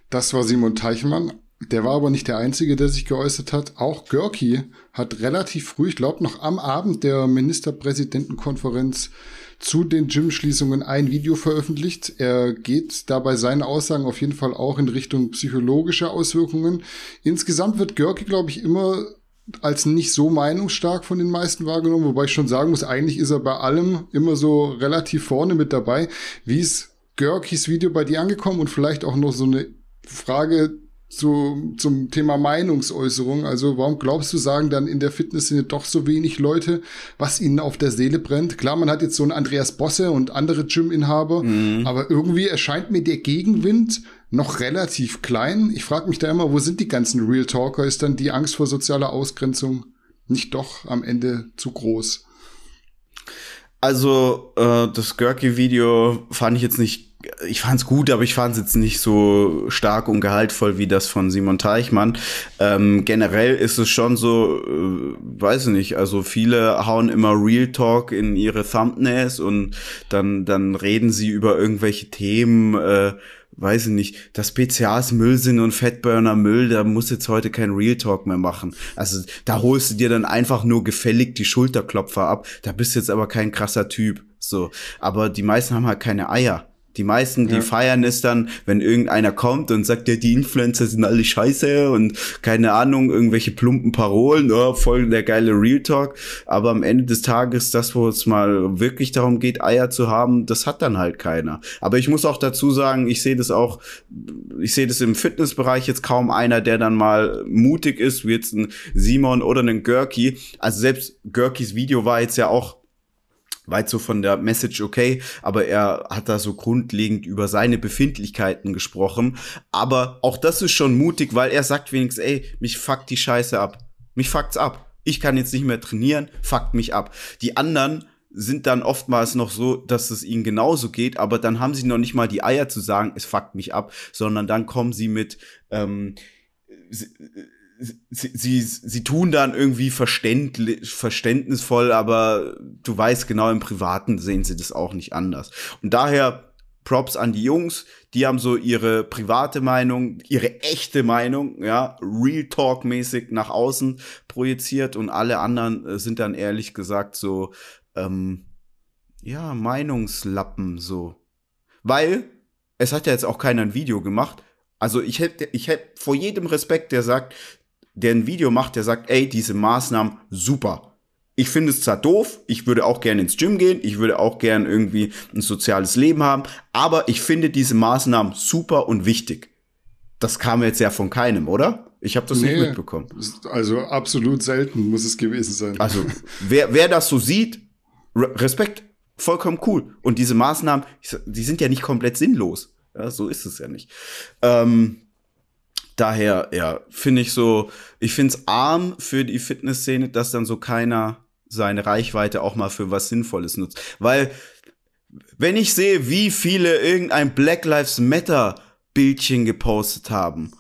Das war Simon Teichmann. Der war aber nicht der Einzige, der sich geäußert hat. Auch Görki hat relativ früh, ich glaube noch am Abend der Ministerpräsidentenkonferenz, zu den Gym-Schließungen ein Video veröffentlicht. Er geht dabei seine Aussagen auf jeden Fall auch in Richtung psychologischer Auswirkungen. Insgesamt wird Görke, glaube ich, immer als nicht so meinungsstark von den meisten wahrgenommen, wobei ich schon sagen muss, eigentlich ist er bei allem immer so relativ vorne mit dabei. Wie ist Görkis Video bei dir angekommen und vielleicht auch noch so eine Frage zu, zum Thema Meinungsäußerung. Also warum glaubst du, sagen dann in der Fitnessszene doch so wenig Leute, was ihnen auf der Seele brennt? Klar, man hat jetzt so einen Andreas Bosse und andere Gym-Inhaber, mhm. aber irgendwie erscheint mir der Gegenwind noch relativ klein. Ich frage mich da immer, wo sind die ganzen Real Talker? Ist dann die Angst vor sozialer Ausgrenzung nicht doch am Ende zu groß? Also, äh, das Görki-Video fand ich jetzt nicht ich fand's gut, aber ich fand's jetzt nicht so stark und gehaltvoll wie das von Simon Teichmann. Ähm, generell ist es schon so, äh, weiß ich nicht, also viele hauen immer Real Talk in ihre Thumbnails und dann, dann reden sie über irgendwelche Themen, äh, weiß ich nicht, dass PCAs Müll sind und Fettburner Müll, da muss jetzt heute kein Real Talk mehr machen. Also da holst du dir dann einfach nur gefällig die Schulterklopfer ab. Da bist jetzt aber kein krasser Typ. So. Aber die meisten haben halt keine Eier. Die meisten, die ja. feiern es dann, wenn irgendeiner kommt und sagt, ja, die Influencer sind alle scheiße und keine Ahnung, irgendwelche plumpen Parolen, oh, voll der geile Real Talk. Aber am Ende des Tages, das, wo es mal wirklich darum geht, Eier zu haben, das hat dann halt keiner. Aber ich muss auch dazu sagen, ich sehe das auch, ich sehe das im Fitnessbereich jetzt kaum einer, der dann mal mutig ist, wie jetzt ein Simon oder ein Görki. Also selbst Görkis Video war jetzt ja auch weit so von der Message okay, aber er hat da so grundlegend über seine Befindlichkeiten gesprochen. Aber auch das ist schon mutig, weil er sagt wenigstens, ey, mich fuckt die Scheiße ab. Mich fuckt's ab. Ich kann jetzt nicht mehr trainieren, fuckt mich ab. Die anderen sind dann oftmals noch so, dass es ihnen genauso geht, aber dann haben sie noch nicht mal die Eier zu sagen, es fuckt mich ab, sondern dann kommen sie mit, ähm, sie, sie, tun dann irgendwie verständlich, verständnisvoll, aber du weißt genau, im Privaten sehen sie das auch nicht anders. Und daher Props an die Jungs, die haben so ihre private Meinung, ihre echte Meinung, ja, Real Talk mäßig nach außen projiziert und alle anderen äh, sind dann ehrlich gesagt so, ähm, ja, Meinungslappen so. Weil es hat ja jetzt auch keiner ein Video gemacht. Also ich hätte, ich hätte vor jedem Respekt, der sagt, der ein Video macht, der sagt, ey, diese Maßnahmen super. Ich finde es zwar doof, ich würde auch gerne ins Gym gehen, ich würde auch gerne irgendwie ein soziales Leben haben, aber ich finde diese Maßnahmen super und wichtig. Das kam jetzt ja von keinem, oder? Ich habe das nee, nicht mitbekommen. Also absolut selten muss es gewesen sein. Also wer, wer das so sieht, Respekt, vollkommen cool. Und diese Maßnahmen, die sind ja nicht komplett sinnlos. Ja, so ist es ja nicht. Ähm, daher, ja, finde ich so, ich finde es arm für die Fitnessszene, dass dann so keiner seine Reichweite auch mal für was Sinnvolles nutzt. Weil, wenn ich sehe, wie viele irgendein Black Lives Matter Bildchen gepostet haben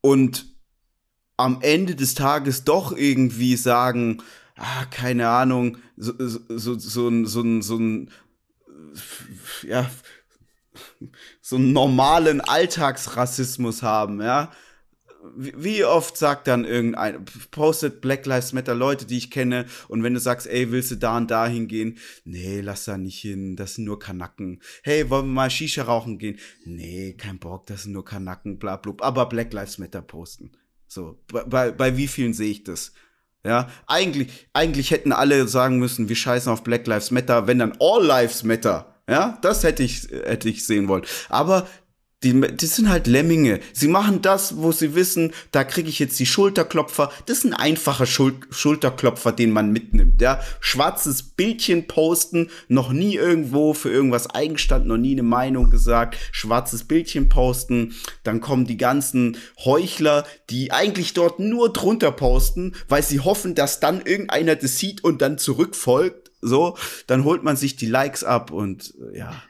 und am Ende des Tages doch irgendwie sagen, ah, keine Ahnung, so, so, so, so, ein, so, ein, so ein, ja, so einen normalen Alltagsrassismus haben, ja. Wie oft sagt dann irgendein, postet Black Lives Matter Leute, die ich kenne, und wenn du sagst, ey, willst du da und da hingehen? Nee, lass da nicht hin, das sind nur Kanacken. Hey, wollen wir mal Shisha rauchen gehen? Nee, kein Bock, das sind nur Kanacken, bla, bla, aber Black Lives Matter posten. So, bei, bei wie vielen sehe ich das? Ja, eigentlich, eigentlich hätten alle sagen müssen, wir scheißen auf Black Lives Matter, wenn dann All Lives Matter. Ja, das hätte ich, hätte ich sehen wollen. Aber die, die sind halt Lemminge. Sie machen das, wo sie wissen, da kriege ich jetzt die Schulterklopfer. Das ist ein einfacher Schul Schulterklopfer, den man mitnimmt. Ja, schwarzes Bildchen posten, noch nie irgendwo für irgendwas eingestanden, noch nie eine Meinung gesagt. Schwarzes Bildchen posten, dann kommen die ganzen Heuchler, die eigentlich dort nur drunter posten, weil sie hoffen, dass dann irgendeiner das sieht und dann zurückfolgt. So, dann holt man sich die Likes ab und ja.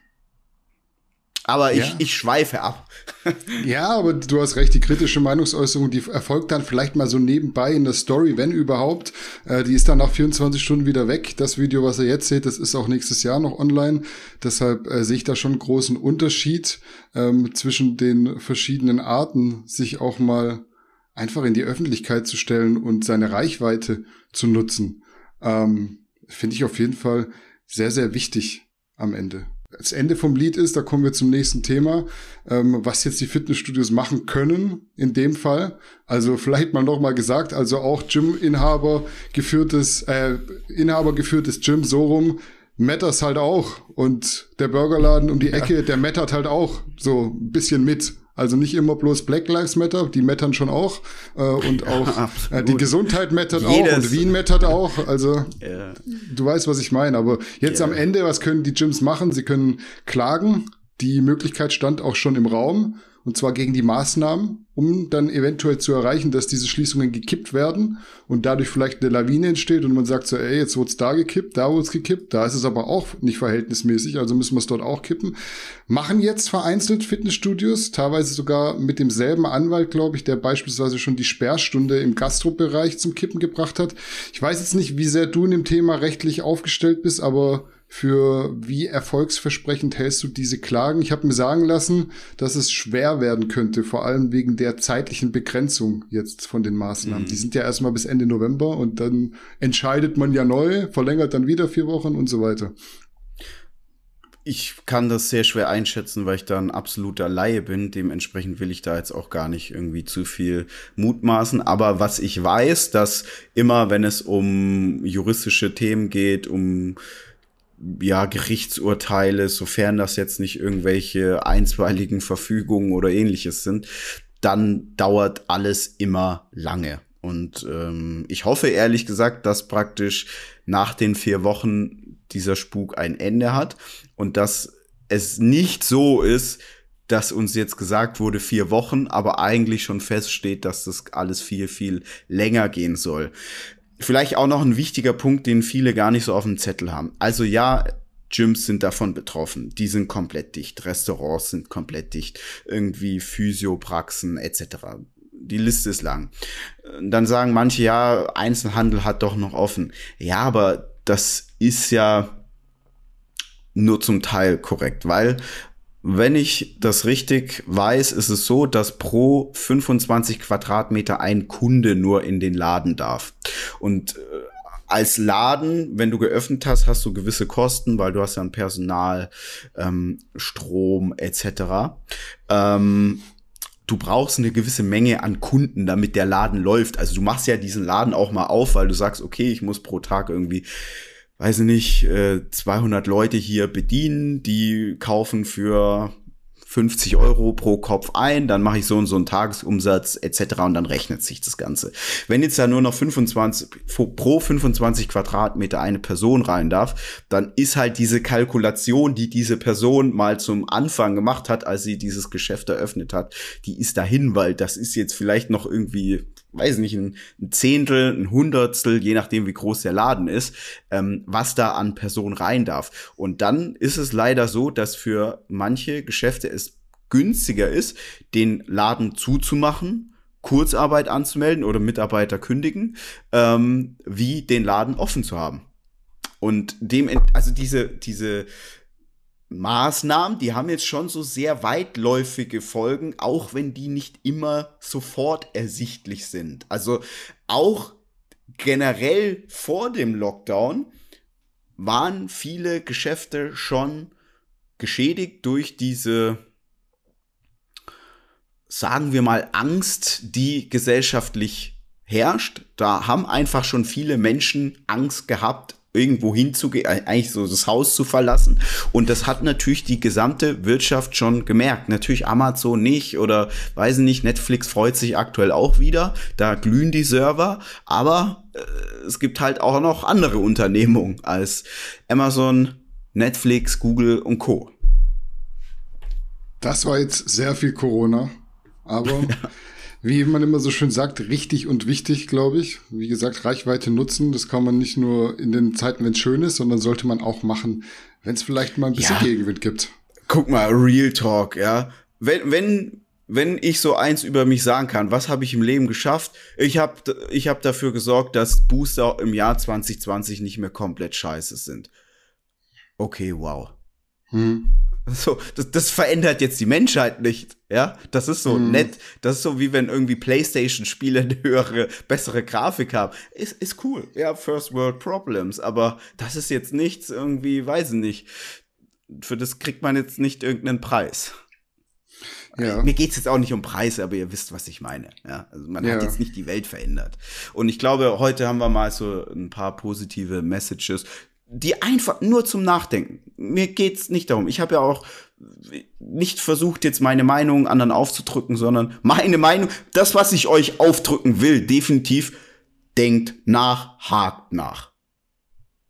Aber ich, ja. ich schweife ab. ja, aber du hast recht, die kritische Meinungsäußerung, die erfolgt dann vielleicht mal so nebenbei in der Story, wenn überhaupt. Äh, die ist dann nach 24 Stunden wieder weg. Das Video, was ihr jetzt seht, das ist auch nächstes Jahr noch online. Deshalb äh, sehe ich da schon einen großen Unterschied ähm, zwischen den verschiedenen Arten, sich auch mal einfach in die Öffentlichkeit zu stellen und seine Reichweite zu nutzen. Ähm, Finde ich auf jeden Fall sehr, sehr wichtig am Ende das Ende vom Lied ist, da kommen wir zum nächsten Thema, ähm, was jetzt die Fitnessstudios machen können in dem Fall. Also vielleicht mal nochmal gesagt, also auch Gym-Inhaber geführtes, äh, Inhaber geführtes Gym so rum, matters halt auch. Und der Burgerladen um die Ecke, ja. der mattert halt auch so ein bisschen mit. Also nicht immer bloß Black Lives Matter, die mettern schon auch. Äh, und auch äh, die Gesundheit mettert auch und Wien mettert auch. Also ja. du weißt, was ich meine. Aber jetzt ja. am Ende, was können die Gyms machen? Sie können klagen. Die Möglichkeit stand auch schon im Raum und zwar gegen die Maßnahmen, um dann eventuell zu erreichen, dass diese Schließungen gekippt werden und dadurch vielleicht eine Lawine entsteht und man sagt so, ey, jetzt wird's da gekippt, da wird's gekippt, da ist es aber auch nicht verhältnismäßig, also müssen wir es dort auch kippen. Machen jetzt vereinzelt Fitnessstudios, teilweise sogar mit demselben Anwalt, glaube ich, der beispielsweise schon die Sperrstunde im Gastrobereich zum Kippen gebracht hat. Ich weiß jetzt nicht, wie sehr du in dem Thema rechtlich aufgestellt bist, aber für wie erfolgsversprechend hältst du diese Klagen? Ich habe mir sagen lassen, dass es schwer werden könnte, vor allem wegen der zeitlichen Begrenzung jetzt von den Maßnahmen. Mhm. Die sind ja erstmal bis Ende November und dann entscheidet man ja neu, verlängert dann wieder vier Wochen und so weiter. Ich kann das sehr schwer einschätzen, weil ich da ein absoluter Laie bin. Dementsprechend will ich da jetzt auch gar nicht irgendwie zu viel mutmaßen. Aber was ich weiß, dass immer, wenn es um juristische Themen geht, um ja, Gerichtsurteile, sofern das jetzt nicht irgendwelche einstweiligen Verfügungen oder ähnliches sind, dann dauert alles immer lange. Und ähm, ich hoffe ehrlich gesagt, dass praktisch nach den vier Wochen dieser Spuk ein Ende hat und dass es nicht so ist, dass uns jetzt gesagt wurde vier Wochen, aber eigentlich schon feststeht, dass das alles viel, viel länger gehen soll. Vielleicht auch noch ein wichtiger Punkt, den viele gar nicht so auf dem Zettel haben. Also ja, Gyms sind davon betroffen. Die sind komplett dicht. Restaurants sind komplett dicht. Irgendwie Physiopraxen etc. Die Liste ist lang. Dann sagen manche, ja, Einzelhandel hat doch noch offen. Ja, aber das ist ja nur zum Teil korrekt, weil wenn ich das richtig weiß, ist es so, dass pro 25 Quadratmeter ein Kunde nur in den Laden darf. Und äh, als Laden, wenn du geöffnet hast, hast du gewisse Kosten, weil du hast ja ein Personal, ähm, Strom etc. Ähm, du brauchst eine gewisse Menge an Kunden, damit der Laden läuft. Also du machst ja diesen Laden auch mal auf, weil du sagst, okay, ich muss pro Tag irgendwie weiß ich nicht, 200 Leute hier bedienen, die kaufen für 50 Euro pro Kopf ein, dann mache ich so und so einen Tagesumsatz etc. und dann rechnet sich das Ganze. Wenn jetzt da nur noch 25 pro 25 Quadratmeter eine Person rein darf, dann ist halt diese Kalkulation, die diese Person mal zum Anfang gemacht hat, als sie dieses Geschäft eröffnet hat, die ist dahin, weil das ist jetzt vielleicht noch irgendwie weiß nicht, ein, Zehntel, ein Hundertstel, je nachdem, wie groß der Laden ist, ähm, was da an Personen rein darf. Und dann ist es leider so, dass für manche Geschäfte es günstiger ist, den Laden zuzumachen, Kurzarbeit anzumelden oder Mitarbeiter kündigen, ähm, wie den Laden offen zu haben. Und dem, also diese, diese Maßnahmen, die haben jetzt schon so sehr weitläufige Folgen, auch wenn die nicht immer sofort ersichtlich sind. Also auch generell vor dem Lockdown waren viele Geschäfte schon geschädigt durch diese, sagen wir mal, Angst, die gesellschaftlich herrscht. Da haben einfach schon viele Menschen Angst gehabt, irgendwo hinzugehen, eigentlich so das Haus zu verlassen. Und das hat natürlich die gesamte Wirtschaft schon gemerkt. Natürlich Amazon nicht oder weiß nicht, Netflix freut sich aktuell auch wieder. Da glühen die Server. Aber äh, es gibt halt auch noch andere Unternehmungen als Amazon, Netflix, Google und Co. Das war jetzt sehr viel Corona. Aber wie man immer so schön sagt, richtig und wichtig, glaube ich. Wie gesagt, Reichweite nutzen, das kann man nicht nur in den Zeiten, wenn es schön ist, sondern sollte man auch machen, wenn es vielleicht mal ein bisschen ja. Gegenwind gibt. Guck mal, Real Talk, ja. Wenn, wenn, wenn ich so eins über mich sagen kann, was habe ich im Leben geschafft? Ich habe ich hab dafür gesorgt, dass Booster im Jahr 2020 nicht mehr komplett scheiße sind. Okay, wow. Hm. So, das, das verändert jetzt die Menschheit nicht, ja. Das ist so mm. nett. Das ist so wie wenn irgendwie PlayStation-Spiele eine höhere, bessere Grafik haben. Ist, ist cool, ja. First World Problems, aber das ist jetzt nichts irgendwie, weiß ich nicht. Für das kriegt man jetzt nicht irgendeinen Preis. Ja. Mir geht's jetzt auch nicht um Preise, aber ihr wisst, was ich meine. Ja, also man ja. hat jetzt nicht die Welt verändert. Und ich glaube, heute haben wir mal so ein paar positive Messages die einfach nur zum Nachdenken. Mir geht's nicht darum. Ich habe ja auch nicht versucht, jetzt meine Meinung anderen aufzudrücken, sondern meine Meinung, das, was ich euch aufdrücken will, definitiv denkt nach, hakt nach.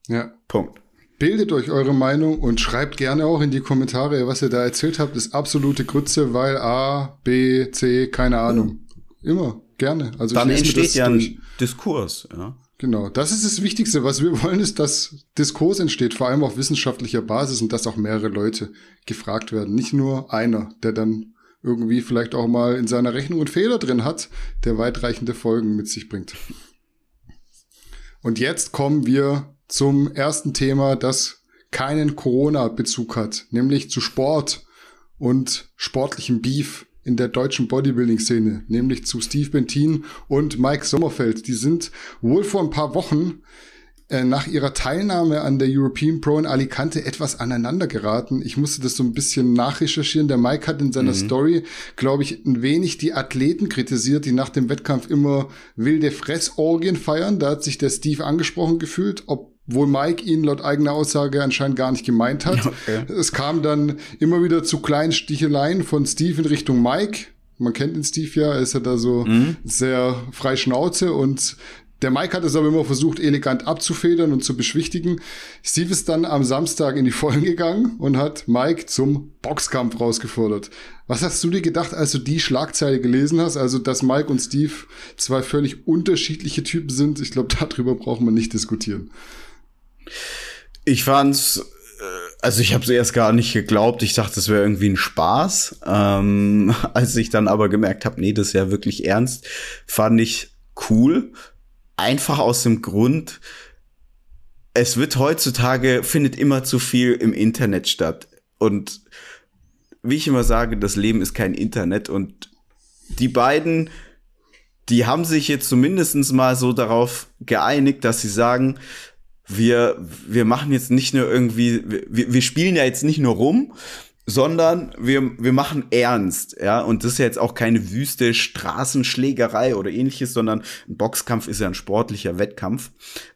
Ja. Punkt. Bildet euch eure Meinung und schreibt gerne auch in die Kommentare, was ihr da erzählt habt, ist absolute Grütze, weil A, B, C, keine Ahnung. Immer, gerne. Also Dann entsteht ja ein Diskurs, ja. Genau, das ist das Wichtigste. Was wir wollen, ist, dass Diskurs entsteht, vor allem auf wissenschaftlicher Basis und dass auch mehrere Leute gefragt werden. Nicht nur einer, der dann irgendwie vielleicht auch mal in seiner Rechnung einen Fehler drin hat, der weitreichende Folgen mit sich bringt. Und jetzt kommen wir zum ersten Thema, das keinen Corona-Bezug hat, nämlich zu Sport und sportlichem Beef in der deutschen Bodybuilding-Szene, nämlich zu Steve Bentin und Mike Sommerfeld. Die sind wohl vor ein paar Wochen äh, nach ihrer Teilnahme an der European Pro in Alicante etwas aneinander geraten. Ich musste das so ein bisschen nachrecherchieren. Der Mike hat in seiner mhm. Story, glaube ich, ein wenig die Athleten kritisiert, die nach dem Wettkampf immer wilde Fressorgien feiern. Da hat sich der Steve angesprochen gefühlt, obwohl Mike ihn laut eigener Aussage anscheinend gar nicht gemeint hat. Okay. Es kam dann immer wieder zu kleinen Sticheleien von Steve in Richtung Mike. Man kennt den Steve ja, ist ja da so mhm. sehr frei Schnauze und der Mike hat es aber immer versucht, elegant abzufedern und zu beschwichtigen. Steve ist dann am Samstag in die Vollen gegangen und hat Mike zum Boxkampf rausgefordert. Was hast du dir gedacht, als du die Schlagzeile gelesen hast? Also, dass Mike und Steve zwei völlig unterschiedliche Typen sind. Ich glaube, darüber braucht man nicht diskutieren. Ich fand's äh, also ich habe erst gar nicht geglaubt. Ich dachte, das wäre irgendwie ein Spaß. Ähm, als ich dann aber gemerkt habe, nee, das ist ja wirklich ernst, fand ich cool. Einfach aus dem Grund, es wird heutzutage, findet immer zu viel im Internet statt. Und wie ich immer sage, das Leben ist kein Internet. Und die beiden, die haben sich jetzt zumindest mal so darauf geeinigt, dass sie sagen, wir, wir machen jetzt nicht nur irgendwie, wir, wir spielen ja jetzt nicht nur rum, sondern wir, wir machen ernst, ja, und das ist ja jetzt auch keine wüste Straßenschlägerei oder ähnliches, sondern ein Boxkampf ist ja ein sportlicher Wettkampf.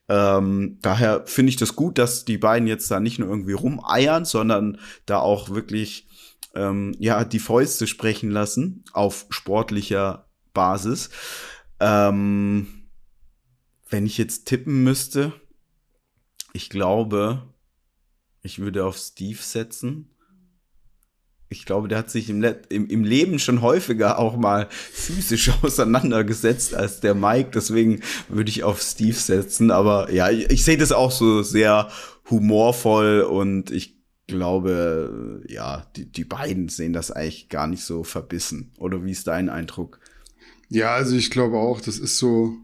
Ähm, daher finde ich das gut, dass die beiden jetzt da nicht nur irgendwie rumeiern, sondern da auch wirklich ähm, ja die Fäuste sprechen lassen auf sportlicher Basis. Ähm, wenn ich jetzt tippen müsste, ich glaube, ich würde auf Steve setzen ich glaube, der hat sich im, im, im, Leben schon häufiger auch mal physisch auseinandergesetzt als der Mike. Deswegen würde ich auf Steve setzen. Aber ja, ich, ich sehe das auch so sehr humorvoll und ich glaube, ja, die, die beiden sehen das eigentlich gar nicht so verbissen. Oder wie ist dein Eindruck? Ja, also ich glaube auch, das ist so,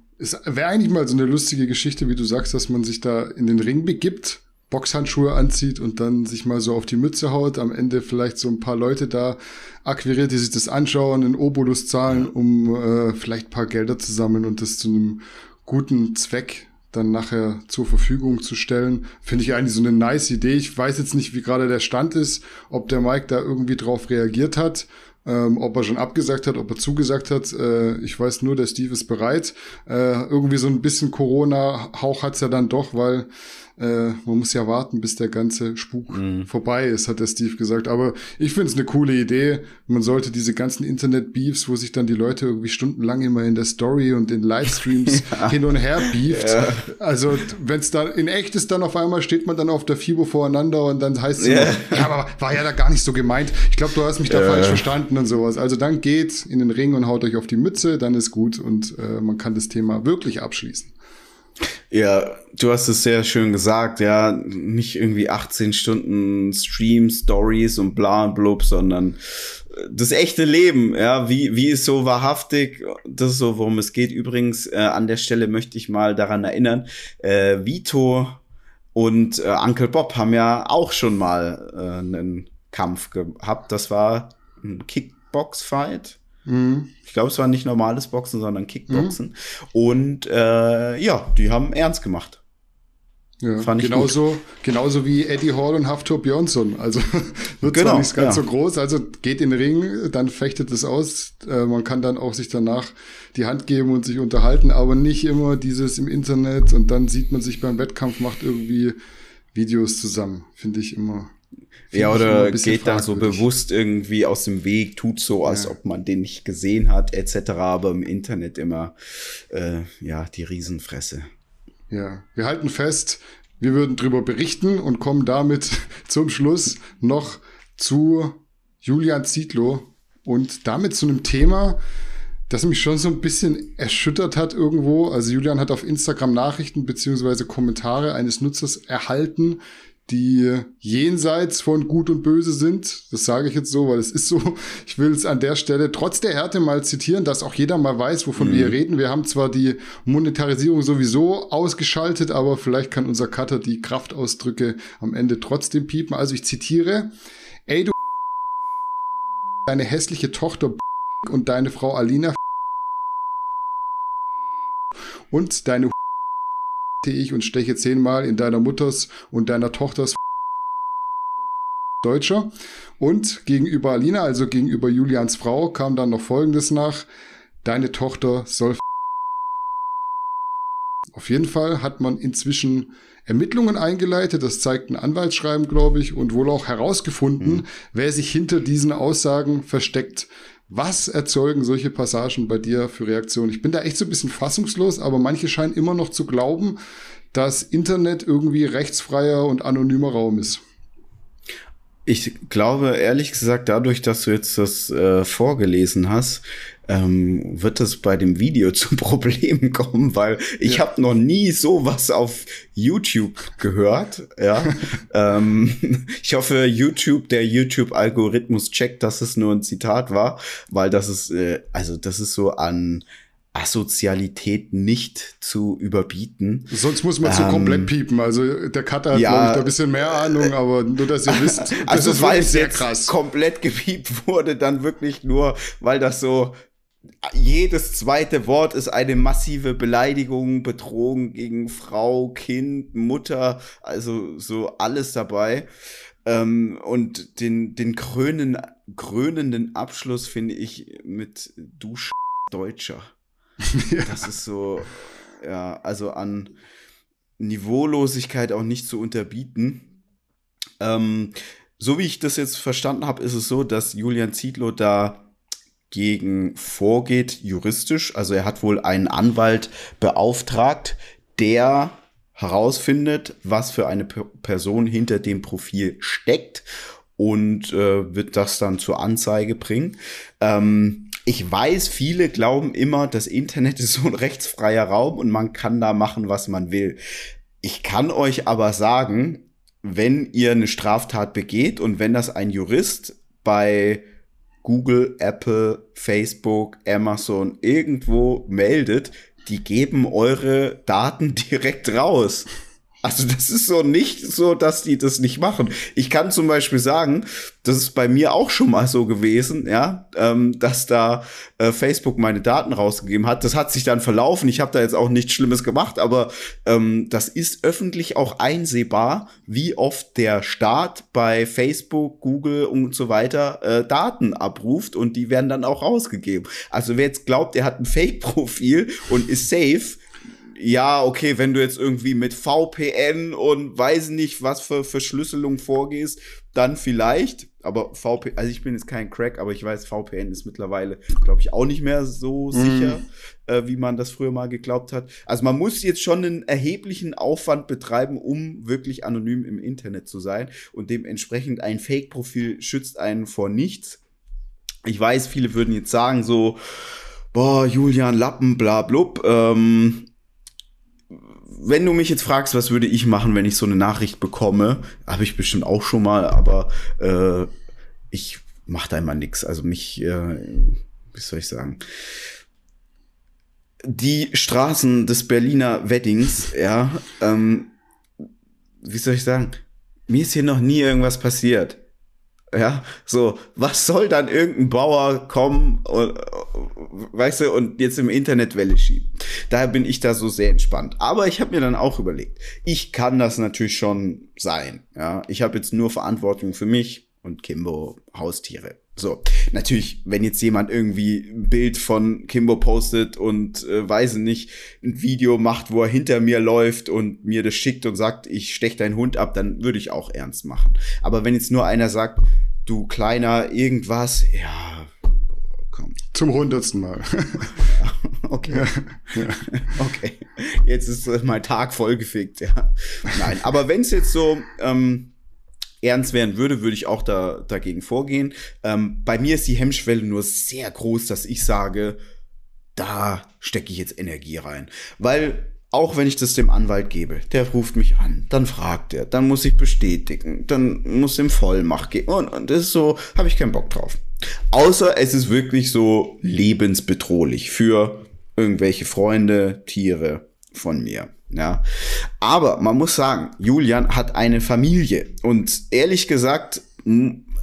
wäre eigentlich mal so eine lustige Geschichte, wie du sagst, dass man sich da in den Ring begibt Boxhandschuhe anzieht und dann sich mal so auf die Mütze haut, am Ende vielleicht so ein paar Leute da akquiriert, die sich das anschauen, in Obolus zahlen, um äh, vielleicht paar Gelder zu sammeln und das zu einem guten Zweck dann nachher zur Verfügung zu stellen, finde ich eigentlich so eine nice Idee. Ich weiß jetzt nicht, wie gerade der Stand ist, ob der Mike da irgendwie drauf reagiert hat, ähm, ob er schon abgesagt hat, ob er zugesagt hat. Äh, ich weiß nur, der Steve ist bereit. Äh, irgendwie so ein bisschen Corona-Hauch hat's ja dann doch, weil äh, man muss ja warten, bis der ganze Spuk mhm. vorbei ist, hat der Steve gesagt. Aber ich finde es eine coole Idee. Man sollte diese ganzen Internet-Beefs, wo sich dann die Leute irgendwie stundenlang immer in der Story und in Livestreams ja. hin und her beeft. Ja. Also wenn es da in echt ist, dann auf einmal steht man dann auf der FIBO voreinander und dann heißt es ja. Immer, ja, aber war ja da gar nicht so gemeint. Ich glaube, du hast mich da falsch verstanden und sowas. Also dann geht in den Ring und haut euch auf die Mütze, dann ist gut und äh, man kann das Thema wirklich abschließen. Ja, du hast es sehr schön gesagt, ja, nicht irgendwie 18 Stunden Stream, Stories und bla und blub, sondern äh, das echte Leben, ja, wie, wie ist so wahrhaftig, das ist so, worum es geht. Übrigens, äh, an der Stelle möchte ich mal daran erinnern, äh, Vito und äh, Uncle Bob haben ja auch schon mal äh, einen Kampf gehabt. Das war ein Kickbox-Fight Mhm. Ich glaube, es war nicht normales Boxen, sondern Kickboxen. Mhm. Und äh, ja, die haben ernst gemacht. Ja, Fand ich genauso, gut. genauso wie Eddie Hall und Haftor Björnsson. Also wird genau, zwar nicht ganz ja. so groß, also geht in den Ring, dann fechtet es aus. Äh, man kann dann auch sich danach die Hand geben und sich unterhalten, aber nicht immer dieses im Internet und dann sieht man sich beim Wettkampf, macht irgendwie Videos zusammen. Finde ich immer ja, oder geht da so bewusst irgendwie aus dem Weg, tut so, als ja. ob man den nicht gesehen hat, etc., aber im Internet immer, äh, ja, die Riesenfresse. Ja, wir halten fest, wir würden drüber berichten und kommen damit zum Schluss noch zu Julian Zietlow und damit zu einem Thema, das mich schon so ein bisschen erschüttert hat irgendwo. Also Julian hat auf Instagram Nachrichten beziehungsweise Kommentare eines Nutzers erhalten, die jenseits von Gut und Böse sind. Das sage ich jetzt so, weil es ist so. Ich will es an der Stelle trotz der Härte mal zitieren, dass auch jeder mal weiß, wovon mhm. wir hier reden. Wir haben zwar die Monetarisierung sowieso ausgeschaltet, aber vielleicht kann unser Cutter die Kraftausdrücke am Ende trotzdem piepen. Also ich zitiere, ey du deine hässliche Tochter und deine Frau Alina und deine ich und steche zehnmal in deiner Mutters und deiner Tochters Deutscher. Und gegenüber Alina, also gegenüber Julians Frau, kam dann noch Folgendes nach. Deine Tochter soll auf jeden Fall hat man inzwischen Ermittlungen eingeleitet, das zeigt ein Anwaltsschreiben, glaube ich, und wohl auch herausgefunden, mhm. wer sich hinter diesen Aussagen versteckt. Was erzeugen solche Passagen bei dir für Reaktionen? Ich bin da echt so ein bisschen fassungslos, aber manche scheinen immer noch zu glauben, dass Internet irgendwie rechtsfreier und anonymer Raum ist. Ich glaube, ehrlich gesagt, dadurch, dass du jetzt das äh, vorgelesen hast, ähm, wird es bei dem Video zu Problemen kommen, weil ich ja. habe noch nie sowas auf YouTube gehört. Ja, ähm, ich hoffe, YouTube, der YouTube-Algorithmus checkt, dass es nur ein Zitat war, weil das ist, äh, also das ist so an Asozialität nicht zu überbieten. Sonst muss man ähm, so komplett piepen. Also der Cutter hat, ja, glaube ich, da ein bisschen mehr Ahnung, aber nur, dass ihr wisst, das also ist weil es sehr krass. komplett gepiept wurde, dann wirklich nur, weil das so jedes zweite Wort ist eine massive Beleidigung, Bedrohung gegen Frau, Kind, Mutter, also so alles dabei. Ähm, und den, den krönen, krönenden Abschluss finde ich mit Du Deutscher. Ja. Das ist so, ja, also an Niveaulosigkeit auch nicht zu unterbieten. Ähm, so wie ich das jetzt verstanden habe, ist es so, dass Julian Zietlow da gegen vorgeht juristisch. Also er hat wohl einen Anwalt beauftragt, der herausfindet, was für eine Person hinter dem Profil steckt und äh, wird das dann zur Anzeige bringen. Ähm, ich weiß, viele glauben immer, das Internet ist so ein rechtsfreier Raum und man kann da machen, was man will. Ich kann euch aber sagen, wenn ihr eine Straftat begeht und wenn das ein Jurist bei Google, Apple, Facebook, Amazon irgendwo meldet, die geben eure Daten direkt raus. Also das ist so nicht so, dass die das nicht machen. Ich kann zum Beispiel sagen, das ist bei mir auch schon mal so gewesen, ja, ähm, dass da äh, Facebook meine Daten rausgegeben hat. Das hat sich dann verlaufen. Ich habe da jetzt auch nichts Schlimmes gemacht, aber ähm, das ist öffentlich auch einsehbar, wie oft der Staat bei Facebook, Google und so weiter äh, Daten abruft und die werden dann auch rausgegeben. Also wer jetzt glaubt, er hat ein Fake-Profil und ist safe, ja, okay, wenn du jetzt irgendwie mit VPN und weiß nicht, was für Verschlüsselung vorgehst, dann vielleicht. Aber VPN, also ich bin jetzt kein Crack, aber ich weiß, VPN ist mittlerweile, glaube ich, auch nicht mehr so mhm. sicher, äh, wie man das früher mal geglaubt hat. Also man muss jetzt schon einen erheblichen Aufwand betreiben, um wirklich anonym im Internet zu sein. Und dementsprechend ein Fake-Profil schützt einen vor nichts. Ich weiß, viele würden jetzt sagen so, boah, Julian Lappen, bla blub. Ähm, wenn du mich jetzt fragst, was würde ich machen, wenn ich so eine Nachricht bekomme, habe ich bestimmt auch schon mal, aber äh, ich mache da immer nix. Also mich, äh, wie soll ich sagen? Die Straßen des Berliner Weddings, ja, ähm, wie soll ich sagen? Mir ist hier noch nie irgendwas passiert. Ja, so, was soll dann irgendein Bauer kommen und, weißt du, und jetzt im Internet Welle schieben? Daher bin ich da so sehr entspannt. Aber ich habe mir dann auch überlegt, ich kann das natürlich schon sein. Ja, ich habe jetzt nur Verantwortung für mich und Kimbo Haustiere. So, natürlich, wenn jetzt jemand irgendwie ein Bild von Kimbo postet und äh, weiß nicht, ein Video macht, wo er hinter mir läuft und mir das schickt und sagt, ich stech deinen Hund ab, dann würde ich auch ernst machen. Aber wenn jetzt nur einer sagt, du kleiner irgendwas, ja, komm. Zum hundertsten Mal. okay. Ja. Okay. Jetzt ist mein Tag vollgefickt, ja. Nein, aber wenn es jetzt so, ähm, ernst werden würde, würde ich auch da, dagegen vorgehen. Ähm, bei mir ist die Hemmschwelle nur sehr groß, dass ich sage, da stecke ich jetzt Energie rein. Weil auch wenn ich das dem Anwalt gebe, der ruft mich an, dann fragt er, dann muss ich bestätigen, dann muss ihm Vollmacht geben und, und das ist so, habe ich keinen Bock drauf. Außer es ist wirklich so lebensbedrohlich für irgendwelche Freunde, Tiere von mir. Ja. Aber man muss sagen, Julian hat eine Familie und ehrlich gesagt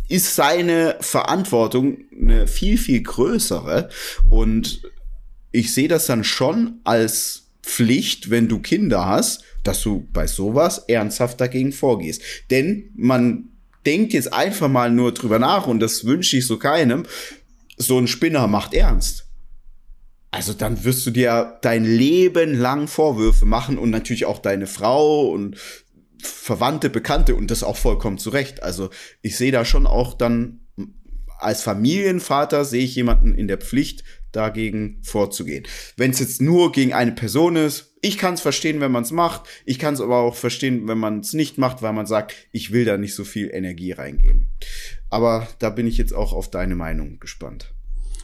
ist seine Verantwortung eine viel, viel größere und ich sehe das dann schon als Pflicht, wenn du Kinder hast, dass du bei sowas ernsthaft dagegen vorgehst. Denn man denkt jetzt einfach mal nur drüber nach und das wünsche ich so keinem. So ein Spinner macht ernst. Also dann wirst du dir dein Leben lang Vorwürfe machen und natürlich auch deine Frau und Verwandte, Bekannte und das auch vollkommen zurecht. Also ich sehe da schon auch dann als Familienvater sehe ich jemanden in der Pflicht, dagegen vorzugehen. Wenn es jetzt nur gegen eine Person ist, ich kann es verstehen, wenn man es macht. Ich kann es aber auch verstehen, wenn man es nicht macht, weil man sagt, ich will da nicht so viel Energie reingeben. Aber da bin ich jetzt auch auf deine Meinung gespannt.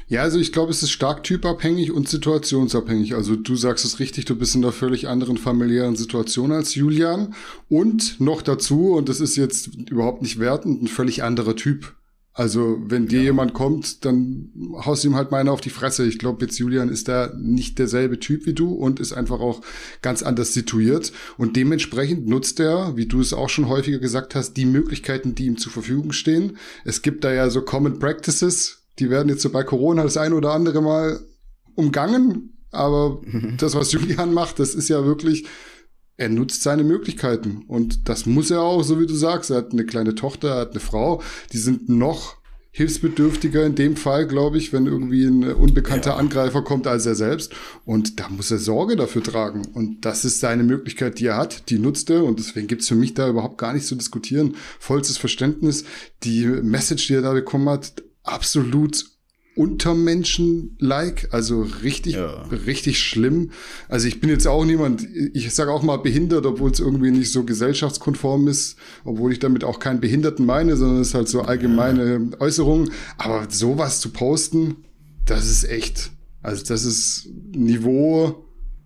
Ja, also ich glaube, es ist stark typabhängig und situationsabhängig. Also du sagst es richtig, du bist in einer völlig anderen familiären Situation als Julian. Und noch dazu, und das ist jetzt überhaupt nicht wertend, ein völlig anderer Typ. Also, wenn dir ja. jemand kommt, dann haust ihm halt mal einer auf die Fresse. Ich glaube, jetzt Julian ist da nicht derselbe Typ wie du und ist einfach auch ganz anders situiert. Und dementsprechend nutzt er, wie du es auch schon häufiger gesagt hast, die Möglichkeiten, die ihm zur Verfügung stehen. Es gibt da ja so Common Practices, die werden jetzt so bei Corona das ein oder andere Mal umgangen. Aber das, was Julian macht, das ist ja wirklich er nutzt seine Möglichkeiten. Und das muss er auch, so wie du sagst. Er hat eine kleine Tochter, er hat eine Frau, die sind noch hilfsbedürftiger in dem Fall, glaube ich, wenn irgendwie ein unbekannter ja. Angreifer kommt als er selbst. Und da muss er Sorge dafür tragen. Und das ist seine Möglichkeit, die er hat, die nutzt er. Und deswegen gibt's für mich da überhaupt gar nichts zu diskutieren. Vollstes Verständnis. Die Message, die er da bekommen hat, absolut Untermenschen-like, also richtig, ja. richtig schlimm. Also ich bin jetzt auch niemand, ich sage auch mal behindert, obwohl es irgendwie nicht so gesellschaftskonform ist, obwohl ich damit auch keinen Behinderten meine, sondern es ist halt so allgemeine ja. Äußerungen. Aber sowas zu posten, das ist echt, also das ist Niveau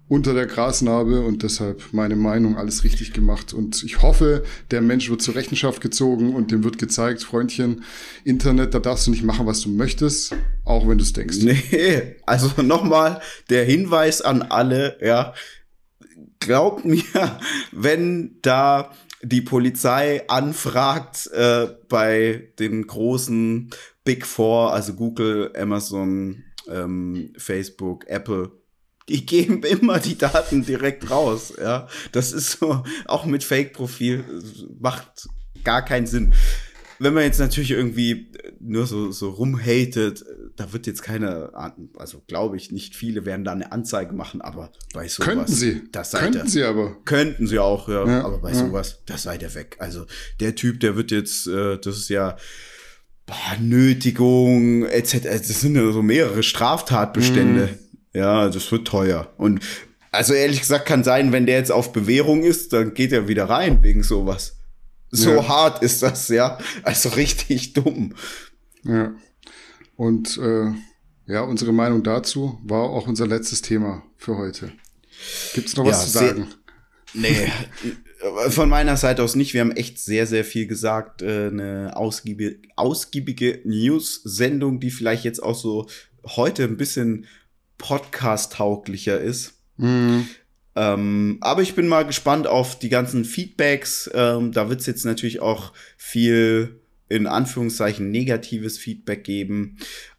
unter der Grasnarbe und deshalb meine Meinung alles richtig gemacht. Und ich hoffe, der Mensch wird zur Rechenschaft gezogen und dem wird gezeigt, Freundchen, Internet, da darfst du nicht machen, was du möchtest, auch wenn du es denkst. Nee, also nochmal der Hinweis an alle, ja, glaubt mir, wenn da die Polizei anfragt äh, bei den großen Big Four, also Google, Amazon, ähm, Facebook, Apple, die geben immer die Daten direkt raus. Ja, das ist so, auch mit Fake-Profil macht gar keinen Sinn. Wenn man jetzt natürlich irgendwie nur so, so rumhatet, da wird jetzt keine, also glaube ich, nicht viele werden da eine Anzeige machen, aber bei sowas. Könnten sie. Das seid Könnten ihr, sie aber. Könnten sie auch, ja. ja aber bei ja. sowas, das seid ihr weg. Also der Typ, der wird jetzt, äh, das ist ja, boah, Nötigung, etc. Das sind ja so mehrere Straftatbestände. Mhm ja, das wird teuer. Und also ehrlich gesagt kann sein, wenn der jetzt auf Bewährung ist, dann geht er wieder rein wegen sowas. So ja. hart ist das, ja. Also richtig dumm. Ja. Und äh, ja, unsere Meinung dazu war auch unser letztes Thema für heute. Gibt's noch was ja, zu sagen? Nee, von meiner Seite aus nicht. Wir haben echt sehr, sehr viel gesagt. Äh, eine ausgiebige, ausgiebige News-Sendung, die vielleicht jetzt auch so heute ein bisschen podcast-tauglicher ist. Mhm. Ähm, aber ich bin mal gespannt auf die ganzen Feedbacks. Ähm, da wird es jetzt natürlich auch viel in Anführungszeichen negatives Feedback geben.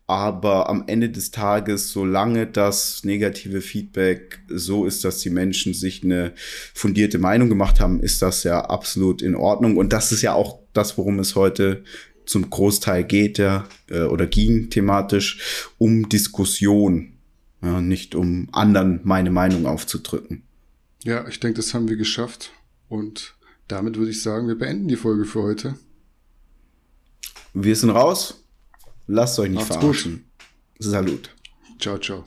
Aber am Ende des Tages, solange das negative Feedback so ist, dass die Menschen sich eine fundierte Meinung gemacht haben, ist das ja absolut in Ordnung. Und das ist ja auch das, worum es heute zum Großteil geht, ja, äh, oder ging thematisch, um Diskussion ja, nicht um anderen meine Meinung aufzudrücken. Ja, ich denke, das haben wir geschafft. Und damit würde ich sagen, wir beenden die Folge für heute. Wir sind raus. Lasst euch nicht Macht's verarschen. Gut. Salut. Ciao, ciao.